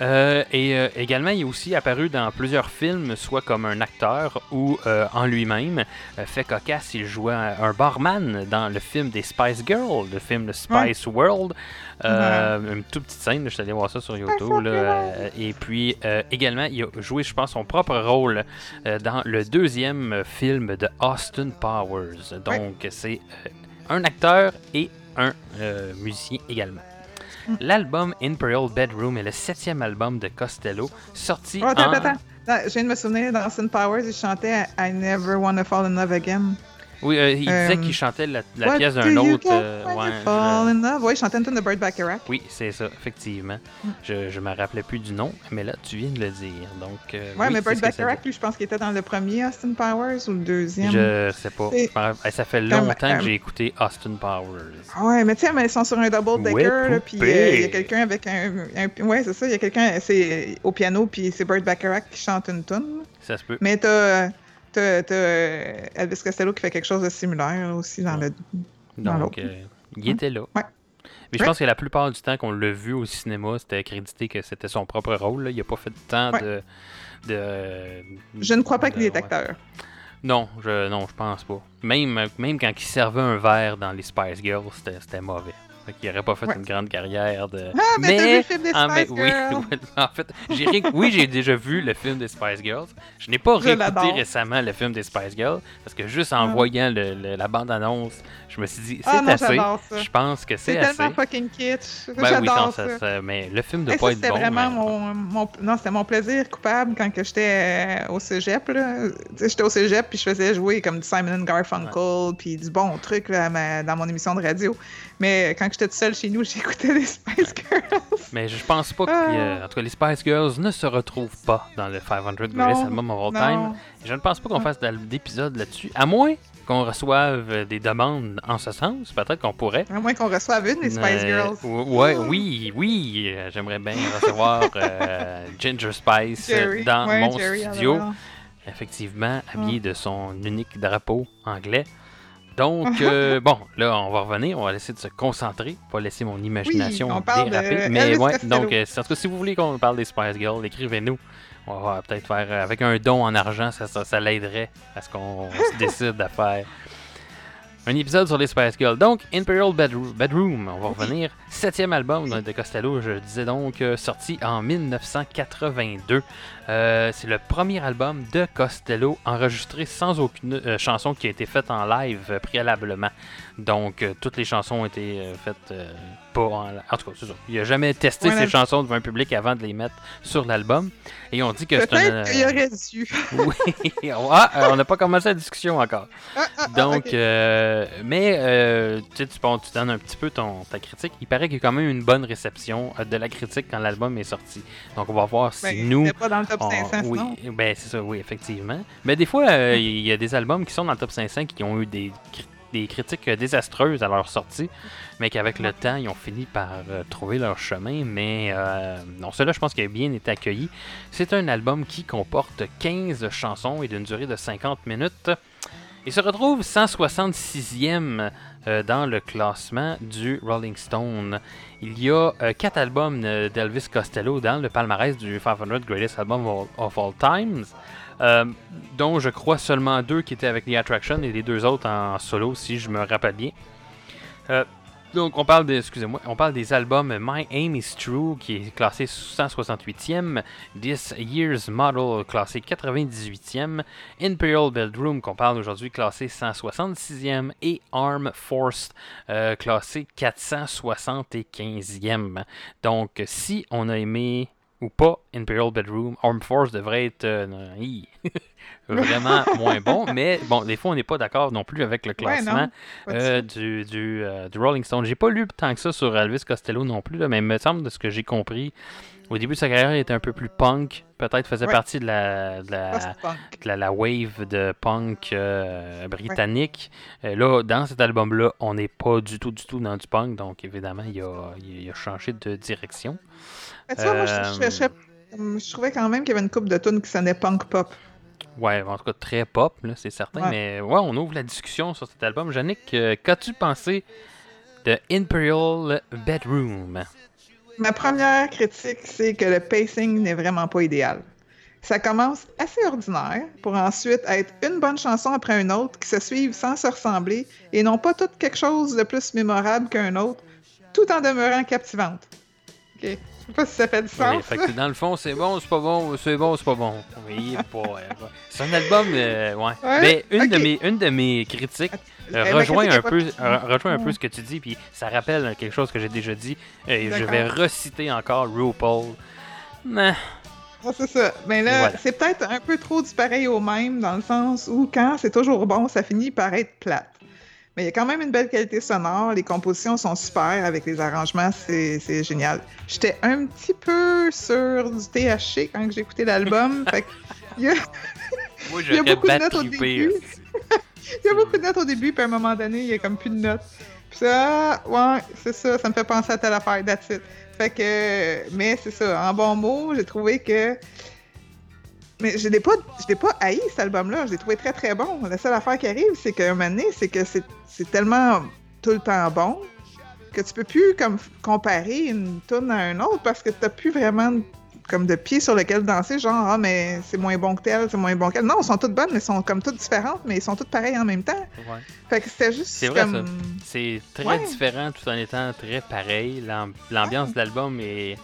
Euh, et euh, également, il est aussi apparu dans plusieurs films, soit comme un acteur ou euh, en lui-même. Fait cocasse, il jouait un barman dans le film des Spice Girls, le film de Spice World. Une toute petite scène, je suis allé voir ça sur YouTube. là, et puis également, il a joué, je pense, son propre rôle dans le deuxième film de Austin Powers. Donc, c'est un acteur et un musicien également. L'album Imperial Bedroom est le septième album de Costello, sorti Oh, attends, en... attends. Je viens de me souvenir, dans Austin Powers, il chantait I Never Wanna Fall in Love Again. Oui, euh, il Euh, disait qu'il chantait la, pièce d'un autre. euh, ouais, fall je- in love? Oui, il chantait une tune de Bird Bacharach. Oui, c'est ça, effectivement. Je, je me rappelais plus du nom, mais là, tu viens de le dire. Donc, euh, Ouais, oui, mais Bird Bacharach, lui, je pense qu'il était dans le premier Austin Powers ou le deuxième. Je sais pas. Rappelle- Ça fait longtemps euh, que j'ai écouté Austin Powers. Ah Ouais, mais tu sais, mais ils sont sur un double decker, Ouais, puis euh, il y a quelqu'un avec un, un- Ouais, c'est ça, il y a quelqu'un c'est au piano, puis c'est Bird Bacharach qui chante une tune. Ça se peut. Mais t'as. T'as t'as, euh, Elvis Costello qui fait quelque chose de similaire aussi dans le. dans Donc, l'autre. euh, il était là. Ouais. Mais je pense que la plupart du temps qu'on l'a vu au cinéma, c'était crédité que c'était son propre rôle. là. Il n'a pas fait tant Ouais. de, de. Je ne crois pas qu'il de- est acteur. Non, je, non, je pense pas. Même, même quand il servait un verre dans les Spice Girls, c'était c'était mauvais. Fait qu'il aurait pas fait Ouais. une grande carrière de. Ah, mais, t'as vu le film des Ah, mais Spice oui, Girls? oui, en fait, j'ai ré- oui, j'ai déjà vu le film des Spice Girls. Je n'ai pas Je réécouté récemment le film des Spice Girls parce que juste en Ah. voyant le- le- la bande-annonce, je me suis dit, c'est Ah non, assez. Je pense que c'est C'est assez. tellement fucking kitsch. Ben J'adore ça. mais le film doit Hey, pas ça, être c'était bon. vraiment mais- mon, mon- Non, c'était mon plaisir coupable quand que j'étais euh, au cégep. J'étais au cégep puis je faisais jouer comme du Simon Garfunkel puis du bon truc là, ma- dans mon émission de radio. Mais quand j'étais seule chez nous, j'écoutais les Spice Girls. Mais je pense pas que. Ah. euh, en tout cas, les Spice Girls ne se retrouvent pas dans le 500 Greatest Album of All Time. Je ne pense pas qu'on Ah. fasse d'épisode là-dessus. À moins qu'on reçoive euh, des demandes en ce sens. Peut-être qu'on pourrait. À moins qu'on reçoive une des Spice Euh, Girls. ou- ouais, oui, oui. euh, J'aimerais bien recevoir euh, Ginger Spice euh, Jerry. dans Ouais, mon Jerry, studio. Effectivement, habillé de son unique drapeau anglais. Donc, euh, bon, là, on va revenir. On va essayer de se concentrer. Pas laisser mon imagination on parle de déraper. Mais Elvis ouais, Costello. donc, euh, en tout cas, si vous voulez qu'on parle des Spice Girls, écrivez-nous. On va peut-être faire euh, avec un don en argent, ça, ça, ça l'aiderait à ce qu'on se décide à faire un épisode sur les Spice Girls. Donc, Imperial Bedroom, Bedroom on va revenir. Septième album de Costello, je disais donc, sorti en 1982. Euh, c'est le premier album de Costello enregistré sans aucune euh, chanson qui a été faite en live euh, préalablement. Donc, toutes les chansons ont été faites pas en live. En tout cas, c'est ça. Il n'a jamais testé Ouais, ses chansons devant un public avant de les mettre sur l'album. Et on dit que c'est un. Peut-être qu'il aurait dû. Oui, ah, on n'a pas commencé la discussion encore. Ah, ah, ah, Donc, mais tu bon, tu donnes un petit peu ton, ta critique. Il paraît qu'il y a quand même une bonne réception de la critique quand l'album est sorti. Donc, on va voir si Ben, nous. pas dans le top 500, oui, sinon. ben c'est ça, oui, effectivement. Mais des fois, euh, il y a des albums qui sont dans le top 500 qui ont eu des des critiques euh, désastreuses à leur sortie, mais qu'avec le temps, ils ont fini par euh, trouver leur chemin. Mais euh, non, cela, je pense qu'il a bien été accueilli. C'est un album qui comporte 15 chansons et d'une durée de 50 minutes. Il se retrouve 166e euh, dans le classement du Rolling Stone. Il y a 4 albums euh, d'Elvis Costello dans le palmarès du 500 Greatest Albums of- All Times, euh, dont je crois seulement deux qui étaient avec The Attraction et les deux autres en solo, si je me rappelle bien. Euh, donc, on parle, de, excusez-moi, on parle des albums My Aim is True, qui est classé 168e, This Year's Model, classé 98e, Imperial Bedroom, qu'on parle aujourd'hui, classé 166e, et Arm Force, euh, classé 475e. Donc, si on a aimé ou pas Imperial Bedroom, Arm Force devrait être euh, vraiment moins bon, mais bon, des fois, on n'est pas d'accord non plus avec le classement. Euh, du, du, euh, du Rolling Stone. J'ai pas lu tant que ça sur Elvis Costello non plus, là, mais il me semble de ce que j'ai compris. Au début de sa carrière, il était un peu plus punk. Peut-être faisait Ouais. partie de la, de la, de la, la wave de punk britannique. Là, dans cet album-là, on n'est pas du tout, du tout dans du punk. Donc, évidemment, il a, il a changé de direction. Mais tu vois, moi, je, je- Euh, je- je trouvais quand même qu'il y avait une coupe de tunes qui sonnait punk pop. Ouais, en tout cas, très pop, c'est certain. Ouais. Mais ouais, on ouvre la discussion sur cet album. Yannick, euh, qu'as-tu pensé de Imperial Bedroom? Ma première critique, c'est que le pacing n'est vraiment pas idéal. Ça commence assez ordinaire pour ensuite être une bonne chanson après une autre qui se suivent sans se ressembler et non pas toutes quelque chose de plus mémorable qu'un autre, tout en demeurant captivante. Je sais pas si ça fait du Oui, sens. fait que dans le fond, c'est bon, c'est pas bon, c'est bon, c'est pas bon. Oui. C'est un album, euh, ouais. Ouais, Mais une, de mes, une de mes critiques euh, rejoint, critique un peu, euh, rejoint un peu ce que tu dis, puis ça rappelle quelque chose que j'ai déjà dit. Et je vais reciter encore RuPaul. Mais, Ah, c'est ça. Mais là, Voilà. c'est peut-être un peu trop du pareil au même, dans le sens où quand c'est toujours bon, ça finit par être plate. Mais il y a quand même une belle qualité sonore, les compositions sont super avec les arrangements, c'est génial. J'étais un petit peu sur du THC quand j'ai écouté l'album. fait il y a, moi, il y a beaucoup de notes au début. il y a beaucoup de notes au début, puis à un moment donné, il y a comme plus de notes. Puis ça, ouais, c'est ça, ça me fait penser à telle affaire, that's it. Fait que, mais c'est ça, en bon mot, j'ai trouvé que. Mais je l'ai pas, je l'ai pas haï cet album-là, je l'ai trouvé très très bon. La seule affaire qui arrive, c'est qu'un moment donné, c'est que c'est c'est tellement tout le temps bon que tu peux plus comme comparer une tune à un autre parce que t'as plus vraiment de- comme de pied sur lequel danser, genre ah mais c'est moins bon que tel, c'est moins bon que tel. Non, elles sont toutes bonnes, mais elles sont comme toutes différentes, mais elles sont toutes pareilles en même temps. Ouais. Fait que c'était juste C'est vrai, comme C'est très Ouais. différent tout en étant très pareil. L'am- L'ambiance de l'album est.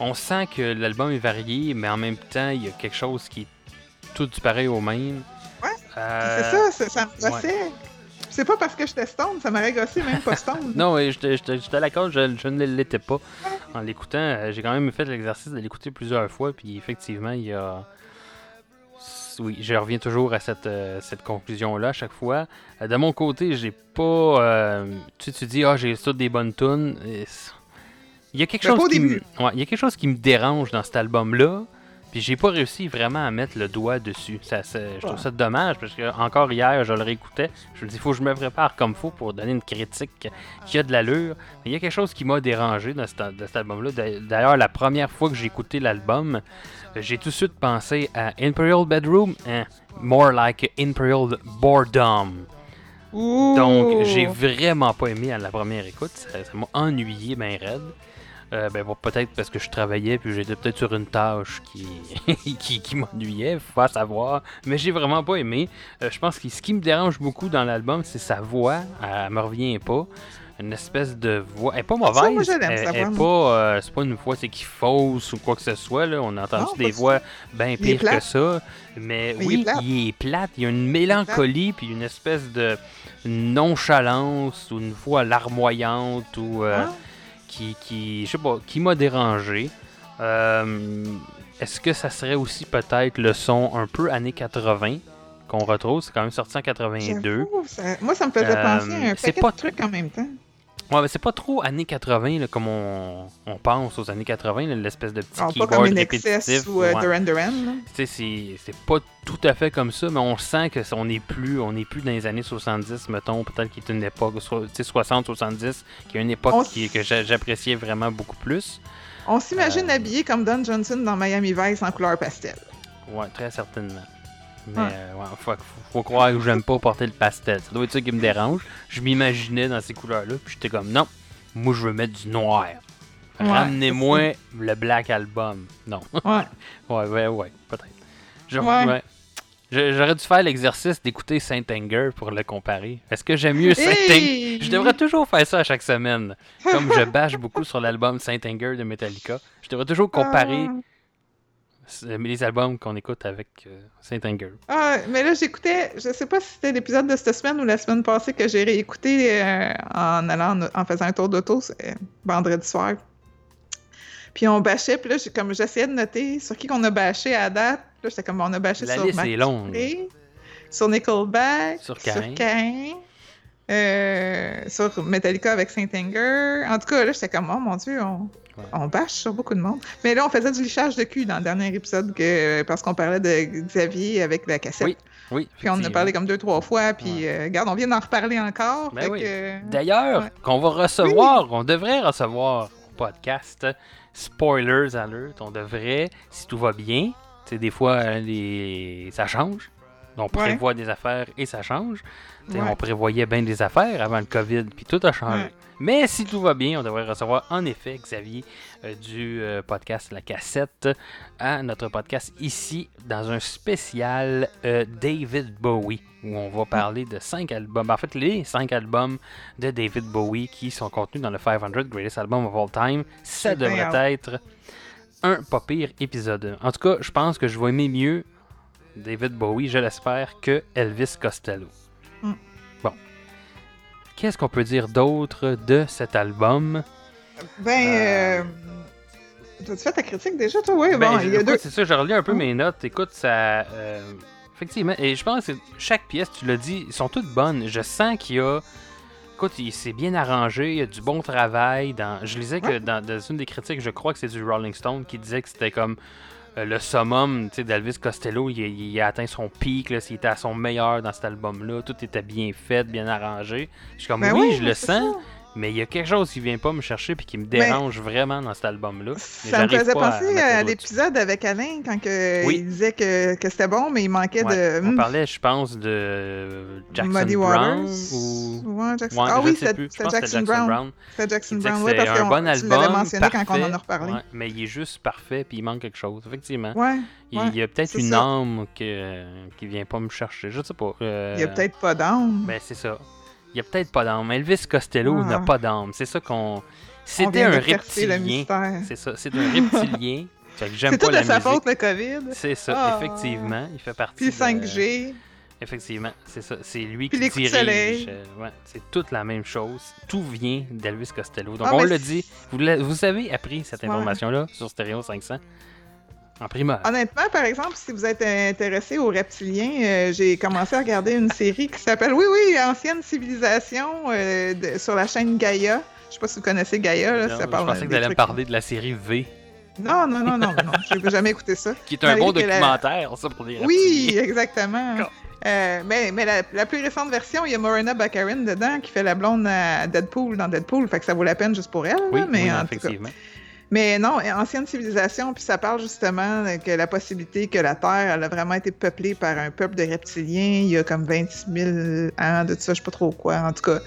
On sent que l'album est varié, mais en même temps, il y a quelque chose qui est tout du pareil au même. Ouais, Euh, c'est ça, c'est- ça me gossait. C'est pas parce que j'étais stone, ça m'aurait gossé même pas stone. Non, je te, je je ne l'étais pas. En l'écoutant, Euh, j'ai quand même fait l'exercice de l'écouter plusieurs fois, puis effectivement, il y a. Oui, je reviens toujours à cette, euh, cette conclusion-là à chaque fois. Euh, de mon côté, j'ai pas. euh, tu tu dis, ah, j'ai toutes des bonnes tunes. Il y a quelque chose qui me, début. ouais, il y a quelque chose qui me dérange dans cet album-là. Puis j'ai pas réussi vraiment à mettre le doigt dessus. Ça, ça- je trouve Ouais. ça dommage parce que encore hier, je le réécoutais. Je me dis, il faut que je me prépare comme faut pour donner une critique qui a de l'allure. Mais il y a quelque chose qui m'a dérangé dans cet, de cet album-là. D'a- D'ailleurs, la première fois que j'ai écouté l'album, j'ai tout de suite pensé à Imperial Bedroom, hein, more like Imperial Boredom. Donc, j'ai vraiment pas aimé à la première écoute. Ça ça m'a ennuyé, ben raide. Euh, ben, bon, peut-être parce que je travaillais puis j'étais peut-être sur une tâche qui, qui, qui m'ennuyait, faut pas savoir. Mais j'ai vraiment pas aimé. Euh, je pense que ce qui me dérange beaucoup dans l'album, c'est sa voix. Elle me revient pas. Une espèce de voix. Elle est pas mauvaise. Ça, moi, je l'aime, elle, pas, euh, c'est pas une voix c'est qui fausse ou quoi que ce soit. Là. On a entendu Non, des voix bien pires que ça. Mais, oui, il est plate. Il y a une mélancolie puis une espèce de nonchalance ou une voix larmoyante ou euh, Ah. Qui, qui, je sais pas, qui m'a dérangé. Euh, Est-ce que ça serait aussi peut-être le son un peu années 80 qu'on retrouve? C'est quand même sorti en 82. J'avoue, ça- Moi, ça me faisait Euh, penser à un c'est paquet pas de trucs en même temps. Ouais, mais c'est pas trop années 80 là, comme on, on pense aux années 80, là, l'espèce de petit pas keyboard comme une répétitif. Ou euh, ouais. Duran Duran. Tu sais, c'est pas tout à fait comme ça, mais on sent que on n'est plus, on n'est plus dans les années 70, mettons, peut-être qu'il est une époque, so- tu sais, 60, 70, qui est une époque On qui, s- que j'a- j'appréciais vraiment beaucoup plus. On s'imagine Euh. habillé comme Don Johnson dans Miami Vice en couleur pastel. Ouais, très certainement. Mais Ouais. euh, ouais, faut, croire que j'aime pas porter le pastel. Ça doit être ça qui me dérange. Je m'imaginais dans ces couleurs-là, puis j'étais comme non, moi je veux mettre du noir. Ouais, Ramenez-moi le Black Album. Non. Ouais. ouais, ouais, ouais, peut-être. Je- Ouais. J'aurais dû faire l'exercice d'écouter Saint Anger pour le comparer. Est-ce que j'aime mieux Saint Anger Hey! Je devrais toujours faire ça à chaque semaine. Comme je bâche beaucoup sur l'album Saint Anger de Metallica, je devrais toujours comparer Ah. euh, les albums qu'on écoute avec euh, Saint Anger. Ah, mais là, j'écoutais, je sais pas si c'était l'épisode de cette semaine ou la semaine passée que j'ai réécouté euh, en allant, en faisant un tour d'auto c'est vendredi soir. Puis on bâchait, puis là, j'ai- comme j'essayais de noter sur qui qu'on a bâché à date. Là, j'étais comme, on a bâché La sur liste est longue. Sur Nickelback, Sur sur Cain. Euh, sur Metallica avec Saint Anger. En tout cas, là, j'étais comme, oh mon Dieu, on, Ouais. on bâche sur beaucoup de monde. Mais là, on faisait du lichage de cul dans le dernier épisode que, parce qu'on parlait de Xavier avec la cassette. Oui, Oui. Puis on en a parlé comme deux, trois fois. Puis, euh, regarde, on vient d'en reparler encore. Ben oui. que- D'ailleurs, Ouais. qu'on va recevoir, on devrait recevoir au podcast Spoilers Alert. On devrait, si tout va bien, tu sais, des fois, euh, les... ça change. On prévoit des affaires et ça change. Ouais. On prévoyait bien des affaires avant le COVID, puis tout a changé. Ouais. Mais si tout va bien, on devrait recevoir en effet Xavier euh, du euh, podcast La Cassette à notre podcast ici dans un spécial euh, David Bowie où on va parler de cinq albums, en fait les cinq albums de David Bowie qui sont contenus dans le 500 Greatest Album of All Time. Ça bien devrait être un pas pire épisode. En tout cas, je pense que je vais aimer mieux David Bowie, je l'espère, que Elvis Costello. Mm. Bon. Qu'est-ce qu'on peut dire d'autre de cet album? Ben, Euh, euh... t'as-tu fait ta critique déjà, toi? Oui, Ben, bon, je- il y a écoute, deux. C'est ça, j'ai relu un peu Mm. mes notes. Écoute, ça. euh, effectivement, et je pense que chaque pièce, tu l'as dit, sont toutes bonnes. Je sens qu'il y a. Écoute, il s'est bien arrangé, il y a du bon travail. Dans... Je lisais que Ouais. dans, dans une des critiques, je crois que c'est du Rolling Stone qui disait que c'était comme euh, le summum d'Elvis Costello. Il, il a atteint son pic, là, il était à son meilleur dans cet album-là. Tout était bien fait, bien arrangé. Je suis comme, Ben oui, je le sens, ça. Mais il y a quelque chose qui vient pas me chercher puis qui me Mais- dérange vraiment dans cet album-là. Ça me faisait à penser à, l'épisode avec Alain quand que Oui. il disait que, que c'était bon, mais il manquait Ouais, de. On hmm, parlait, je pense, de Jackson Muddy Brown Waters? ou. Ouais, Jackson... Ouais, ah oui, c'était Jackson, Brown. C'était Jackson Brown, oui, parce un bon tu l'avais album, mentionné quand on en parfait, a reparlé. mais il est juste parfait, puis il manque quelque chose, effectivement. Ouais, il, y a peut-être une ça. âme que, qui vient pas me chercher, je sais pas. euh, il y a peut-être pas d'âme. Ben, c'est ça. Il y a peut-être pas d'âme. Elvis Costello Ah. n'a pas d'âme. C'est ça qu'on. On C'était un de le reptilien. C'est ça, c'est un reptilien. J'aime C'est pas tout de la sa musique. faute, le COVID. C'est ça, Ah. effectivement. Il fait partie. Puis le de- 5G. Effectivement, c'est ça. C'est lui Puis qui de dirige. euh, ouais, c'est toute la même chose. Tout vient d'Elvis Costello. Donc Ah, on l'a c'est- dit. Vous, vous avez appris cette Ouais. information-là sur Stereo 500 en primeur. Honnêtement, par exemple, si vous êtes intéressé aux reptiliens, euh, j'ai commencé à regarder une série qui s'appelle, oui, oui, Ancienne civilisation euh, de- sur la chaîne Gaïa. Je sais pas si vous connaissez Gaïa, là, Non, ça je pensais que vous allez me parler de la série V, Non, non, non, non, non, j'ai jamais écouté ça. qui est un bon la- documentaire, ça, pour les Oui, exactement. Euh, mais mais la, la plus récente version, il y a Morena Baccarin dedans qui fait la blonde à Deadpool dans Deadpool, fait que ça vaut la peine juste pour elle. là, Oui, mais oui, en tout cas. Mais non, ancienne civilisation, puis ça parle justement que la possibilité que la Terre, elle a vraiment été peuplée par un peuple de reptiliens il y a comme 26 000 ans, de tout ça, je sais pas trop quoi. En tout cas,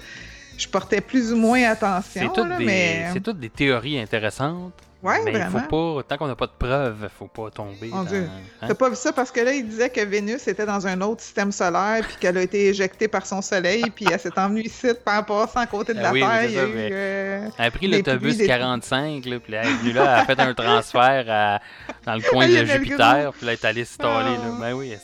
je portais plus ou moins C'est attention, toutes, là, des, mais... c'est toutes des théories intéressantes. Ouais, mais vraiment. faut pas, tant qu'on n'a pas de preuves, faut pas tomber. Mon dans- Dieu. hein? T'as pas vu ça? Parce que là, il disait que Vénus était dans un autre système solaire, puis qu'elle a été éjectée par son soleil, puis elle s'est envenue ici en passant à côté de Ah la oui, Terre. ça, eu, euh, Elle a pris l'autobus pluies, des- 45, là, puis elle est venue là, elle a fait un transfert à- dans le coin Ah, de Jupiter, puis là, elle est allée installer. Là. Ah. Ben oui, est-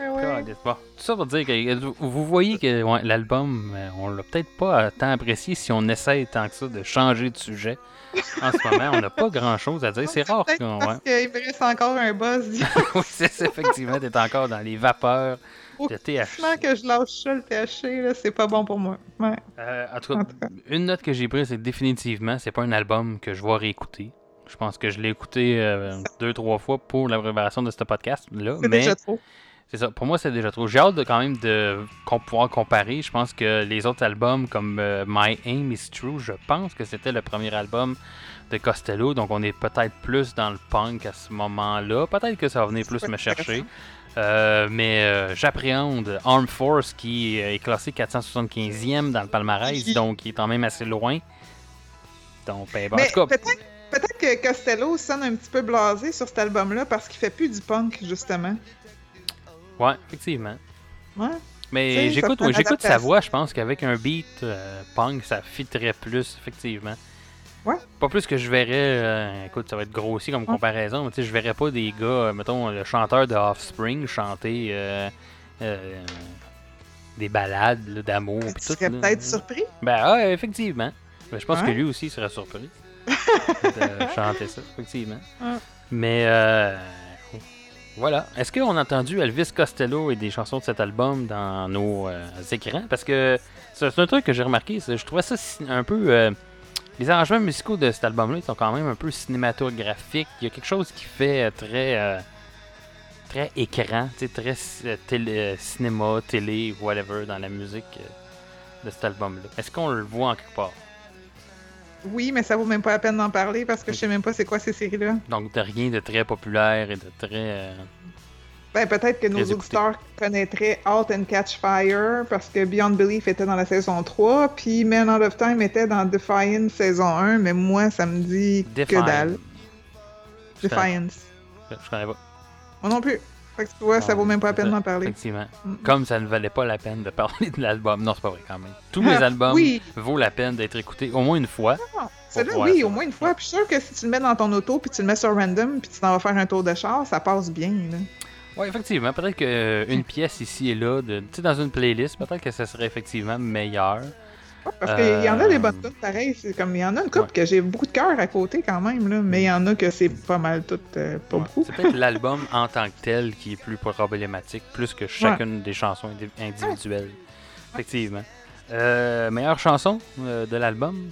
ouais. Bon, tout ça pour dire que vous voyez que ouais, l'album, euh, on l'a peut-être pas tant apprécié si on essaye tant que ça de changer de sujet. En ce moment, on n'a pas grand-chose à dire. C'est rare qu'on... parce ouais. qu'il reste encore un buzz. oui, c'est effectivement, t'es encore dans les vapeurs Le THC. Que je lâche ça, le THC, c'est pas bon pour moi. Ouais. Euh, en tout cas, En tout cas. une note que j'ai prise, c'est que définitivement, c'est pas un album que je vais réécouter. Je pense que je l'ai écouté euh, deux, trois fois pour la préparation de ce podcast-là. Mais déjà trop. C'est ça. Pour moi, c'est déjà trop. J'ai hâte de, quand même de pouvoir comparer. Je pense que les autres albums, comme euh, My Aim is True, je pense que c'était le premier album de Costello. Donc, on est peut-être plus dans le punk à ce moment-là. Peut-être que ça va venir plus me chercher. Euh, mais euh, j'appréhende Armed Force qui est classé 475e dans le palmarès, donc il est quand même assez loin. Donc, ben, bon, en Mais tout cas, peut-être peut-être que Costello sonne un petit peu blasé sur cet album-là parce qu'il fait plus du punk, justement. Ouais, effectivement. Ouais. Mais j'écoute ouais, j'écoute sa voix, je pense qu'avec un beat euh, punk, ça fitterait plus, effectivement. Ouais. Pas plus que je verrais, euh, écoute, ça va être grossi comme Ouais. comparaison, mais tu sais, je verrais pas des gars, euh, mettons, le chanteur de Offspring chanter des ballades d'amour. pis Tu serais peut-être surpris? Ben, ouais, effectivement. Ben, je pense que lui aussi serait surpris de chanter ça, effectivement. Mais, voilà. Est-ce qu'on a entendu Elvis Costello et des chansons de cet album dans nos euh, écrans? Parce que c'est un truc que j'ai remarqué. Je trouvais ça un peu. euh, les arrangements musicaux de cet album-là, ils sont quand même un peu cinématographiques. Il y a quelque chose qui fait euh, très. très écran, très cinéma, télé, whatever, dans la musique de cet album-là. Est-ce qu'on le voit en quelque part? Oui, mais ça vaut même pas la peine d'en parler parce que je sais même pas c'est quoi ces séries-là. Donc, de rien de très populaire et de très. euh, Ben, peut-être que nos écouté. auditeurs connaîtraient Halt and Catch Fire parce que Beyond Belief était dans la saison 3, puis Man Out of Time était dans Defiance saison 1, mais moi, ça me dit que Define. dalle. Je connais- Defiance. Je connais pas. Moi non plus. Fait que tu vois, ça vaut même pas la peine d'en parler. Effectivement. Mm. Comme ça ne valait pas la peine de parler de l'album. Non, c'est pas vrai quand même. Tous les albums Oui, vaut la peine d'être écoutés au moins une fois. celui-là, voir oui, ça. au moins une fois. Puis je suis sûr que si tu le mets dans ton auto, puis tu le mets sur random, puis tu t'en vas faire un tour de char, ça passe bien. Là. Oui, effectivement. Peut-être qu'une pièce ici et là, de, tu sais, dans une playlist, peut-être que ça serait effectivement meilleur. Parce qu'il y en a des Euh, bonnes tunes pareil. C'est comme il y en a une couple Ouais. que j'ai beaucoup de cœur à côté quand même, là, mais il y en a que c'est pas mal toutes, euh, pas Ouais. beaucoup. C'est peut-être l'album en tant que tel qui est plus problématique, plus que chacune des chansons indi- individuelles. Effectivement. Euh, meilleure chanson euh, de l'album?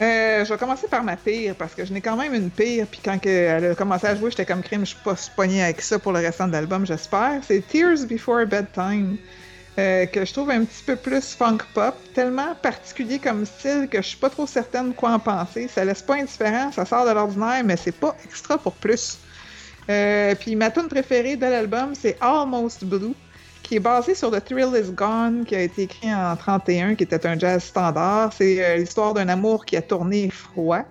Euh, je vais commencer par ma pire parce que je n'ai quand même une pire. Puis quand que elle a commencé à jouer, j'étais comme crime, je suis pas pognée avec ça pour le restant de l'album, j'espère. C'est Tears Before Bedtime. Euh, que je trouve un petit peu plus funk pop, tellement particulier comme style que je suis pas trop certaine quoi en penser. Ça laisse pas indifférent, ça sort de l'ordinaire, mais c'est pas extra pour plus. Euh, puis ma tune préférée de l'album, c'est Almost Blue, qui est basé sur The Thrill Is Gone, qui a été écrit en 31, qui était un jazz standard. C'est euh, l'histoire d'un amour qui a tourné froid.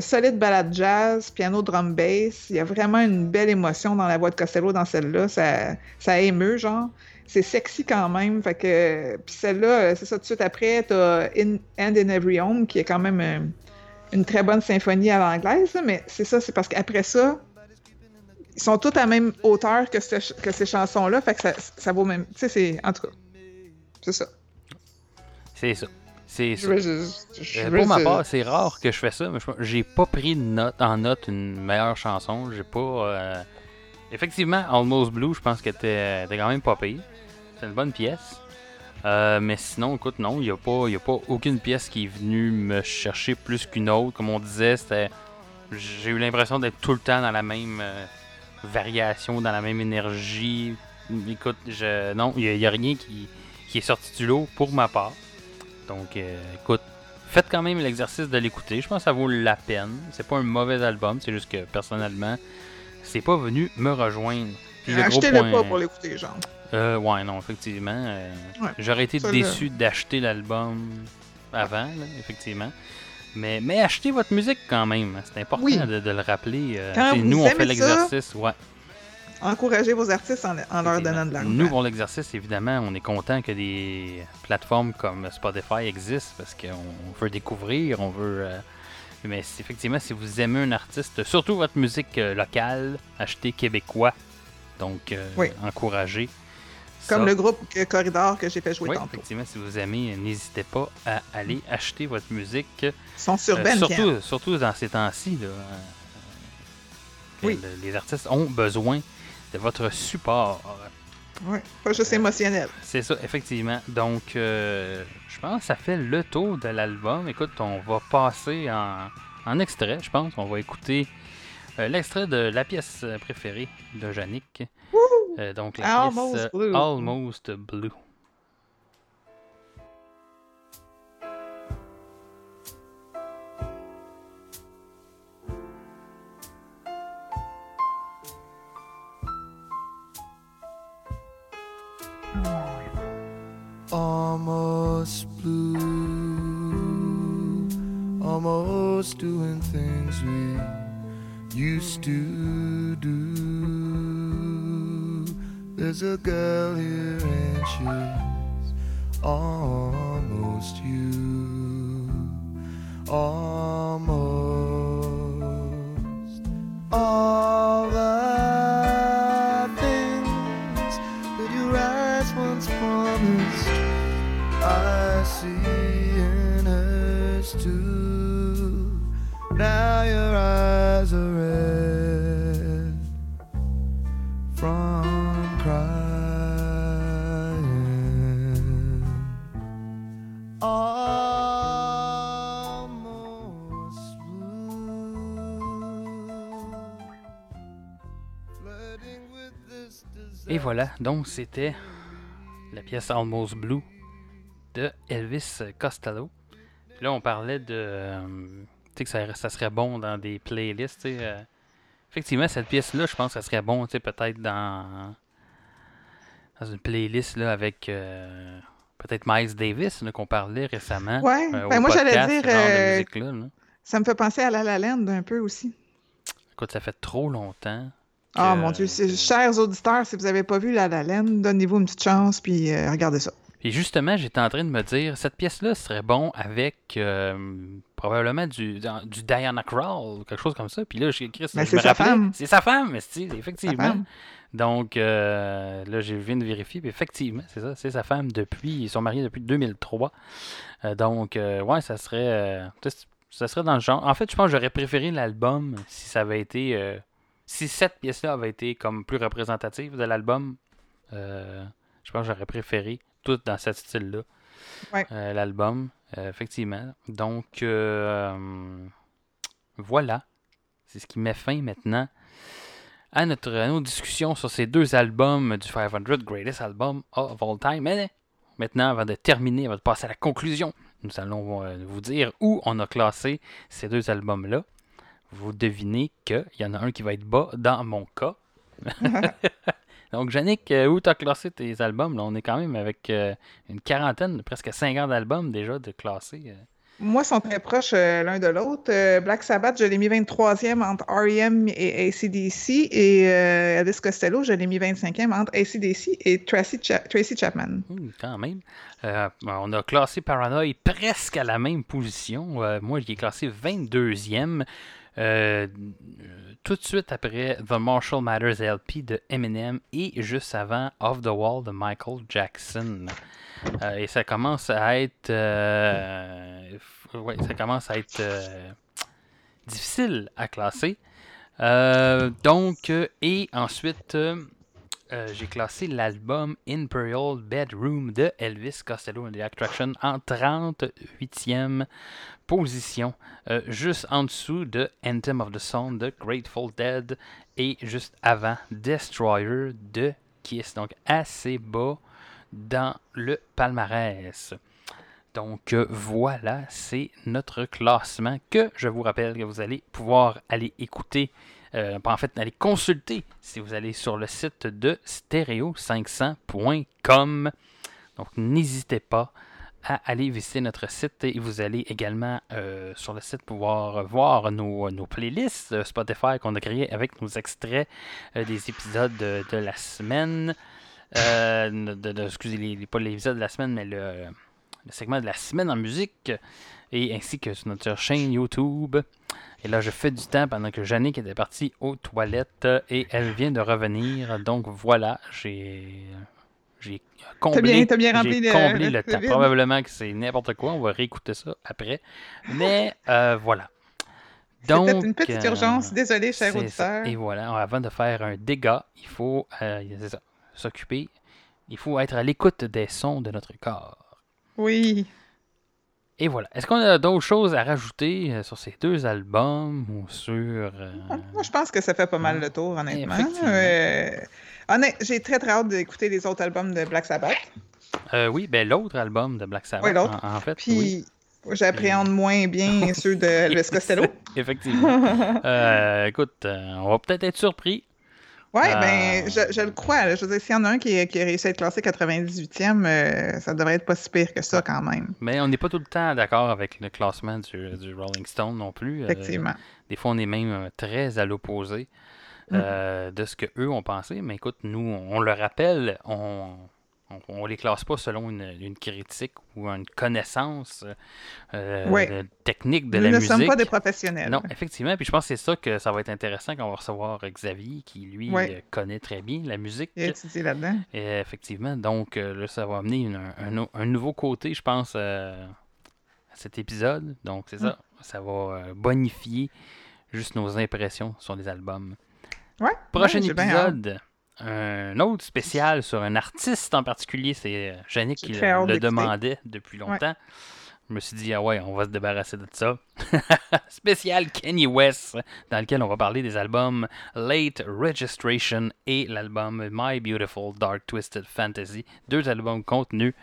Solide balade jazz, piano, drum bass. Il y a vraiment une belle émotion dans la voix de Costello dans celle-là. Ça, ça émeut, genre. C'est sexy quand même. Fait que, puis celle-là, euh, c'est ça, tout de suite après, t'as In, End in Every Home, qui est quand même euh, une très bonne symphonie à l'anglaise. Mais c'est ça, c'est parce qu'après ça, ils sont tous à la même hauteur que, ce- que ces chansons-là. Fait que ça, ça vaut même. Tu sais, c'est. En tout cas, c'est ça. C'est ça. C'est ça. je Euh, pour ma part, c'est rare que je fais ça, mais je- j'ai pas pris de note, en note une meilleure chanson. J'ai pas. euh, Effectivement, Almost Blue, je pense que t'es quand même pas pire. C'est une bonne pièce. Euh, mais sinon, écoute, non, il n'y a, pas- a pas aucune pièce qui est venue me chercher plus qu'une autre. Comme on disait, c'était. J'ai eu l'impression d'être tout le temps dans la même euh, variation, dans la même énergie. Écoute, je, non, il n'y a, rien qui, qui est sorti du lot pour ma part. Donc, euh, écoute, faites quand même l'exercice de l'écouter. Je pense que ça vaut la peine. C'est pas un mauvais album, c'est juste que personnellement, c'est pas venu me rejoindre. Achetez-le point- pas pour l'écouter, genre. euh, ouais, non, effectivement. euh, Ouais, J'aurais été déçu d'acheter l'album avant, là, effectivement. Mais, mais achetez votre musique quand même. C'est important Oui. de, de le rappeler. euh, Quand vous nous, on fait l'exercice. Ouais, Encouragez vos artistes en, en leur donnant de l'argent. Nous, pour l'exercice, évidemment, on est content que des plateformes comme Spotify existent parce qu'on on veut découvrir, on veut. Euh, mais effectivement, si vous aimez un artiste, surtout votre musique euh, locale, achetez québécois. Donc, euh, Oui. encouragez. Comme ça. le groupe Corridor que j'ai fait jouer Oui, tantôt. effectivement, si vous aimez, n'hésitez pas à aller acheter votre musique. Ils sont sur Euh, surtout, surtout dans ces temps-ci. là, euh, Oui. le- les artistes ont besoin de votre support. Ouais, pas juste émotionnel. C'est ça, effectivement. Donc, euh, pense que ça fait le tour de l'album. Écoute, on va passer en, en extrait, je pense. On va écouter euh, l'extrait de la pièce préférée de Yannick. Euh, donc, la Almost pièce euh, Blue. Almost Blue. Almost blue, almost doing things we used to do. There's a girl here and she's almost you, almost all voilà, donc c'était la pièce Almost Blue de Elvis Costello. Puis là, on parlait de. euh, tu sais, que ça, ça serait bon dans des playlists. euh. effectivement, cette pièce-là, je pense que ça serait bon, tu sais, peut-être dans. Dans une playlist là, avec. euh, peut-être Miles Davis, qu'on parlait récemment. Ouais, ben moi, j'allais dire, là. Ça me fait penser à La La Land un peu aussi. Écoute, ça fait trop longtemps. Ah mon Dieu, chers auditeurs, si vous n'avez pas vu La La donnez-vous une petite chance puis euh, regardez ça. Et justement, j'étais en train de me dire, cette pièce-là serait bon avec euh, probablement du, du Diana Krall quelque chose comme ça. Puis là, j'ai écrit, Ben, je c'est me sa femme. C'est sa femme, esti, Sa effectivement. femme. Donc euh, là, je viens de vérifier, puis effectivement, c'est ça, c'est sa femme depuis, ils sont mariés depuis 2003. Euh, donc, euh, ouais, ça serait, ça serait dans le genre. En fait, je pense que j'aurais préféré l'album si ça avait été, si cette pièce-là avait été comme plus représentative de l'album. Euh, je pense que j'aurais préféré tout dans ce style-là. Ouais. Euh, l'album, euh, effectivement. Donc, voilà. C'est ce qui met fin maintenant à, notre, à nos discussions sur ces deux albums du 500 Greatest Album of All Time. Mais maintenant, avant de terminer, avant de passer à la conclusion, nous allons vous dire où on a classé ces deux albums-là. Vous devinez qu'il y en a un qui va être bas dans mon cas. Donc, Yannick, euh, où tu as classé tes albums? Là, on est quand même avec euh, une quarantaine, presque 50 albums déjà de classés. euh. Moi, ils sont très proches euh, l'un de l'autre. Euh, Black Sabbath, je l'ai mis 23e entre R.E.M. et ACDC. Et euh, Elvis Costello, je l'ai mis 25e entre ACDC et Tracy, Cha- Tracy Chapman. Hmm, quand même. On a classé Paranoid presque à la même position. Moi, j'y ai classé 22e. Euh, tout de suite après The Marshall Matters LP de Eminem et juste avant Off the Wall de Michael Jackson. Euh, et ça commence à être. euh, ouais, ça commence à être euh, difficile à classer. Donc, et ensuite, euh, j'ai classé l'album Imperial Bedroom de Elvis Costello and the Attraction en 38e position, euh, juste en dessous de Anthem of the Sun de Grateful Dead et juste avant Destroyer de Kiss. Donc assez bas dans le palmarès. Donc euh, voilà, c'est notre classement que je vous rappelle que vous allez pouvoir aller écouter, euh, en fait aller consulter si vous allez sur le site de stereo500.com. Donc n'hésitez pas à aller visiter notre site et vous allez également euh, sur le site pouvoir voir nos, playlists euh, Spotify qu'on a créées avec nos extraits des épisodes de, la semaine. Euh, de, excusez, les, les- pas de la semaine, mais le segment de la semaine en musique, et ainsi que sur notre chaîne YouTube. Et là, je fais du temps pendant que Jannick était partie aux toilettes et elle vient de revenir. Donc voilà, j'ai j'ai comblé, bien- bien rempli j'ai le- comblé le- temps. Probablement que c'est n'importe quoi. On va réécouter ça après. Mais euh, voilà. Donc, une petite euh, urgence. Désolé, chers c'est ça. auditeurs. Et voilà, avant de faire un dégât, il faut euh, c'est s'occuper Il faut être à l'écoute des sons de notre corps. Oui. Et voilà. Est-ce qu'on a d'autres choses à rajouter euh, sur ces deux albums ou sur. euh, Moi, je pense que ça fait pas mal le tour, honnêtement. Euh, honnête- j'ai très très hâte d'écouter les autres albums de Black Sabbath. euh, oui, ben l'autre album de Black Sabbath. Oui, l'autre. En, en fait, Puis oui. j'appréhende moins bien ceux de Elvis Costello. Effectivement. Écoute, on va peut-être être surpris. Ouais, Ah. ben, je, je le crois. là. Je veux dire, s'il y en a un qui, qui a réussi à être classé 98e, euh, ça devrait être pas si pire que ça quand même. Mais on n'est pas tout le temps d'accord avec le classement du, du Rolling Stone non plus. Euh, Effectivement. des fois, on est même euh, très à l'opposé Mm. euh, de ce qu'eux ont pensé. Mais écoute, nous, on le rappelle, on on, on les classe pas selon une, une critique ou une connaissance euh, de- technique de Nous la ne musique. sommes pas des professionnels. Non, effectivement. Puis je pense que c'est ça que ça va être intéressant quand on va recevoir Xavier, qui lui euh, connaît très bien la musique. Il étudié là-dedans. Et effectivement, donc euh, là, ça va amener une- un, nouveau côté, je pense, euh, à cet épisode. Donc c'est ça, ça va euh, bonifier juste nos impressions sur les albums. Ouais. Prochain ouais, épisode, un autre spécial sur un artiste en particulier. C'est euh, Yannick qui le, le demandait depuis longtemps. Je me suis dit, ah ouais, on va se débarrasser de ça. Spécial Kanye West, dans lequel on va parler des albums Late Registration et l'album My Beautiful Dark Twisted Fantasy. Deux albums contenus,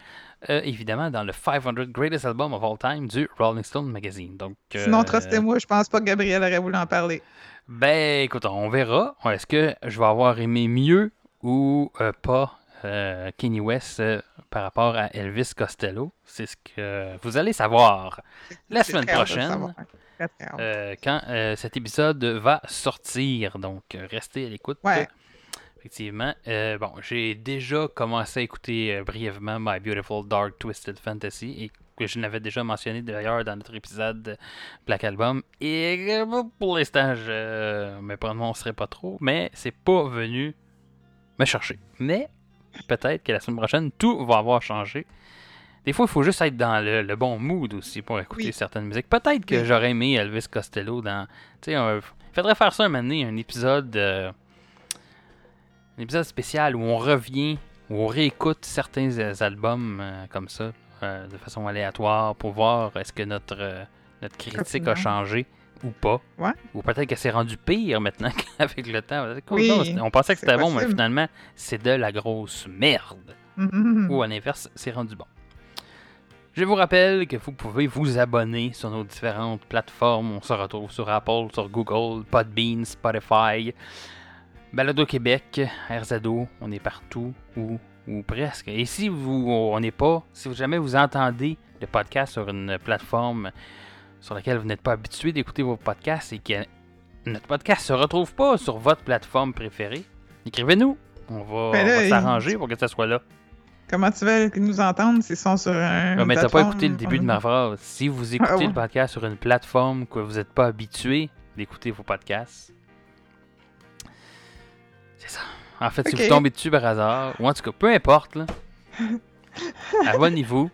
euh, évidemment, dans le 500 Greatest Album of All Time du Rolling Stone Magazine. Donc, euh, Sinon, trustez-moi, je pense pas que Gabriel aurait voulu en parler. ben, écoute, on verra. Est-ce que je vais avoir aimé mieux ou euh, pas Kanye West par rapport à Elvis Costello? C'est ce que vous allez savoir la semaine prochaine. quand cet épisode va sortir. Donc, restez à l'écoute. Ouais. Effectivement. Euh, bon, j'ai déjà commencé à écouter euh, brièvement My Beautiful Dark Twisted Fantasy et que je l'avais déjà mentionné d'ailleurs dans notre épisode de Black Album. Et euh, pour l'instant, je me prononcerai pas trop, mais c'est pas venu me chercher. Mais peut-être que la semaine prochaine, tout va avoir changé. Des fois, il faut juste être dans le, le bon mood aussi pour écouter Oui. certaines musiques. Peut-être que Oui. j'aurais aimé Elvis Costello dans. Tu sais, il faudrait faire ça un moment donné, un épisode. Un épisode spécial où on revient, où on réécoute certains euh, albums euh, comme ça, euh, de façon aléatoire, pour voir est-ce que notre, euh, notre critique a changé ou pas. Ouais. Ou peut-être que c'est rendu pire maintenant avec le temps. Oui, on pensait que c'était bon, mais finalement, c'est de la grosse merde. Mhm. Ou à l'inverse, c'est rendu bon. Je vous rappelle que vous pouvez vous abonner sur nos différentes plateformes. On se retrouve sur Apple, sur Google, Podbean, Spotify, Balado Québec, RZO. On est partout ou, ou presque. Et si vous, on n'est pas, si jamais vous entendez le podcast sur une plateforme sur laquelle vous n'êtes pas habitué d'écouter vos podcasts et que notre podcast se retrouve pas sur votre plateforme préférée, écrivez-nous. On va, Ben on là, va il- s'arranger pour que ça soit là. Comment tu veux nous entendre s'ils sont sur un. Ouais, mais t'as pas écouté le début de ma phrase. Si vous écoutez Ah ouais. le podcast sur une plateforme que vous n'êtes pas habitué d'écouter vos podcasts, c'est ça. En fait, si vous tombez dessus par hasard, ou en tout cas, peu importe, là, abonnez-vous,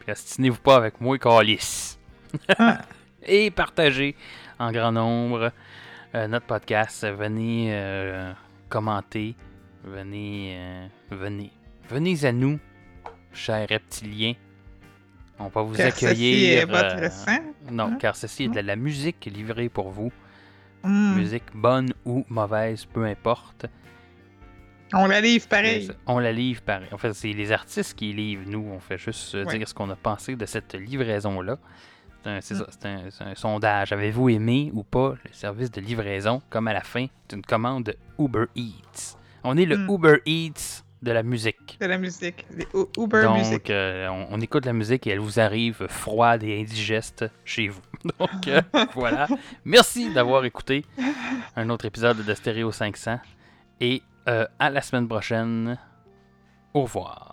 puis astinez-vous pas avec moi, Calis. Et partagez en grand nombre euh, notre podcast. Venez euh, commenter, venez, euh, venez, venez à nous, chers reptiliens. On va vous Car ceci accueillir. est votre sang. non, Hein? car ceci est de la musique livrée pour vous. Hmm. Musique bonne ou mauvaise, peu importe. On la livre pareil. On la livre pareil. En fait, c'est les artistes qui livrent. Nous, on fait juste euh, Ouais. dire ce qu'on a pensé de cette livraison-là. C'est Mm. C'est ça, c'est un, c'est un sondage. Avez-vous aimé ou pas le service de livraison? Comme à la fin d'une commande de Uber Eats? On est le Mm. Uber Eats de la musique. De la musique. Les U- Uber Donc, Music. euh, on, on écoute la musique et elle vous arrive froide et indigeste chez vous. Donc, euh, voilà. Merci d'avoir écouté un autre épisode de Stéréo 500. Et euh, à la semaine prochaine. Au revoir.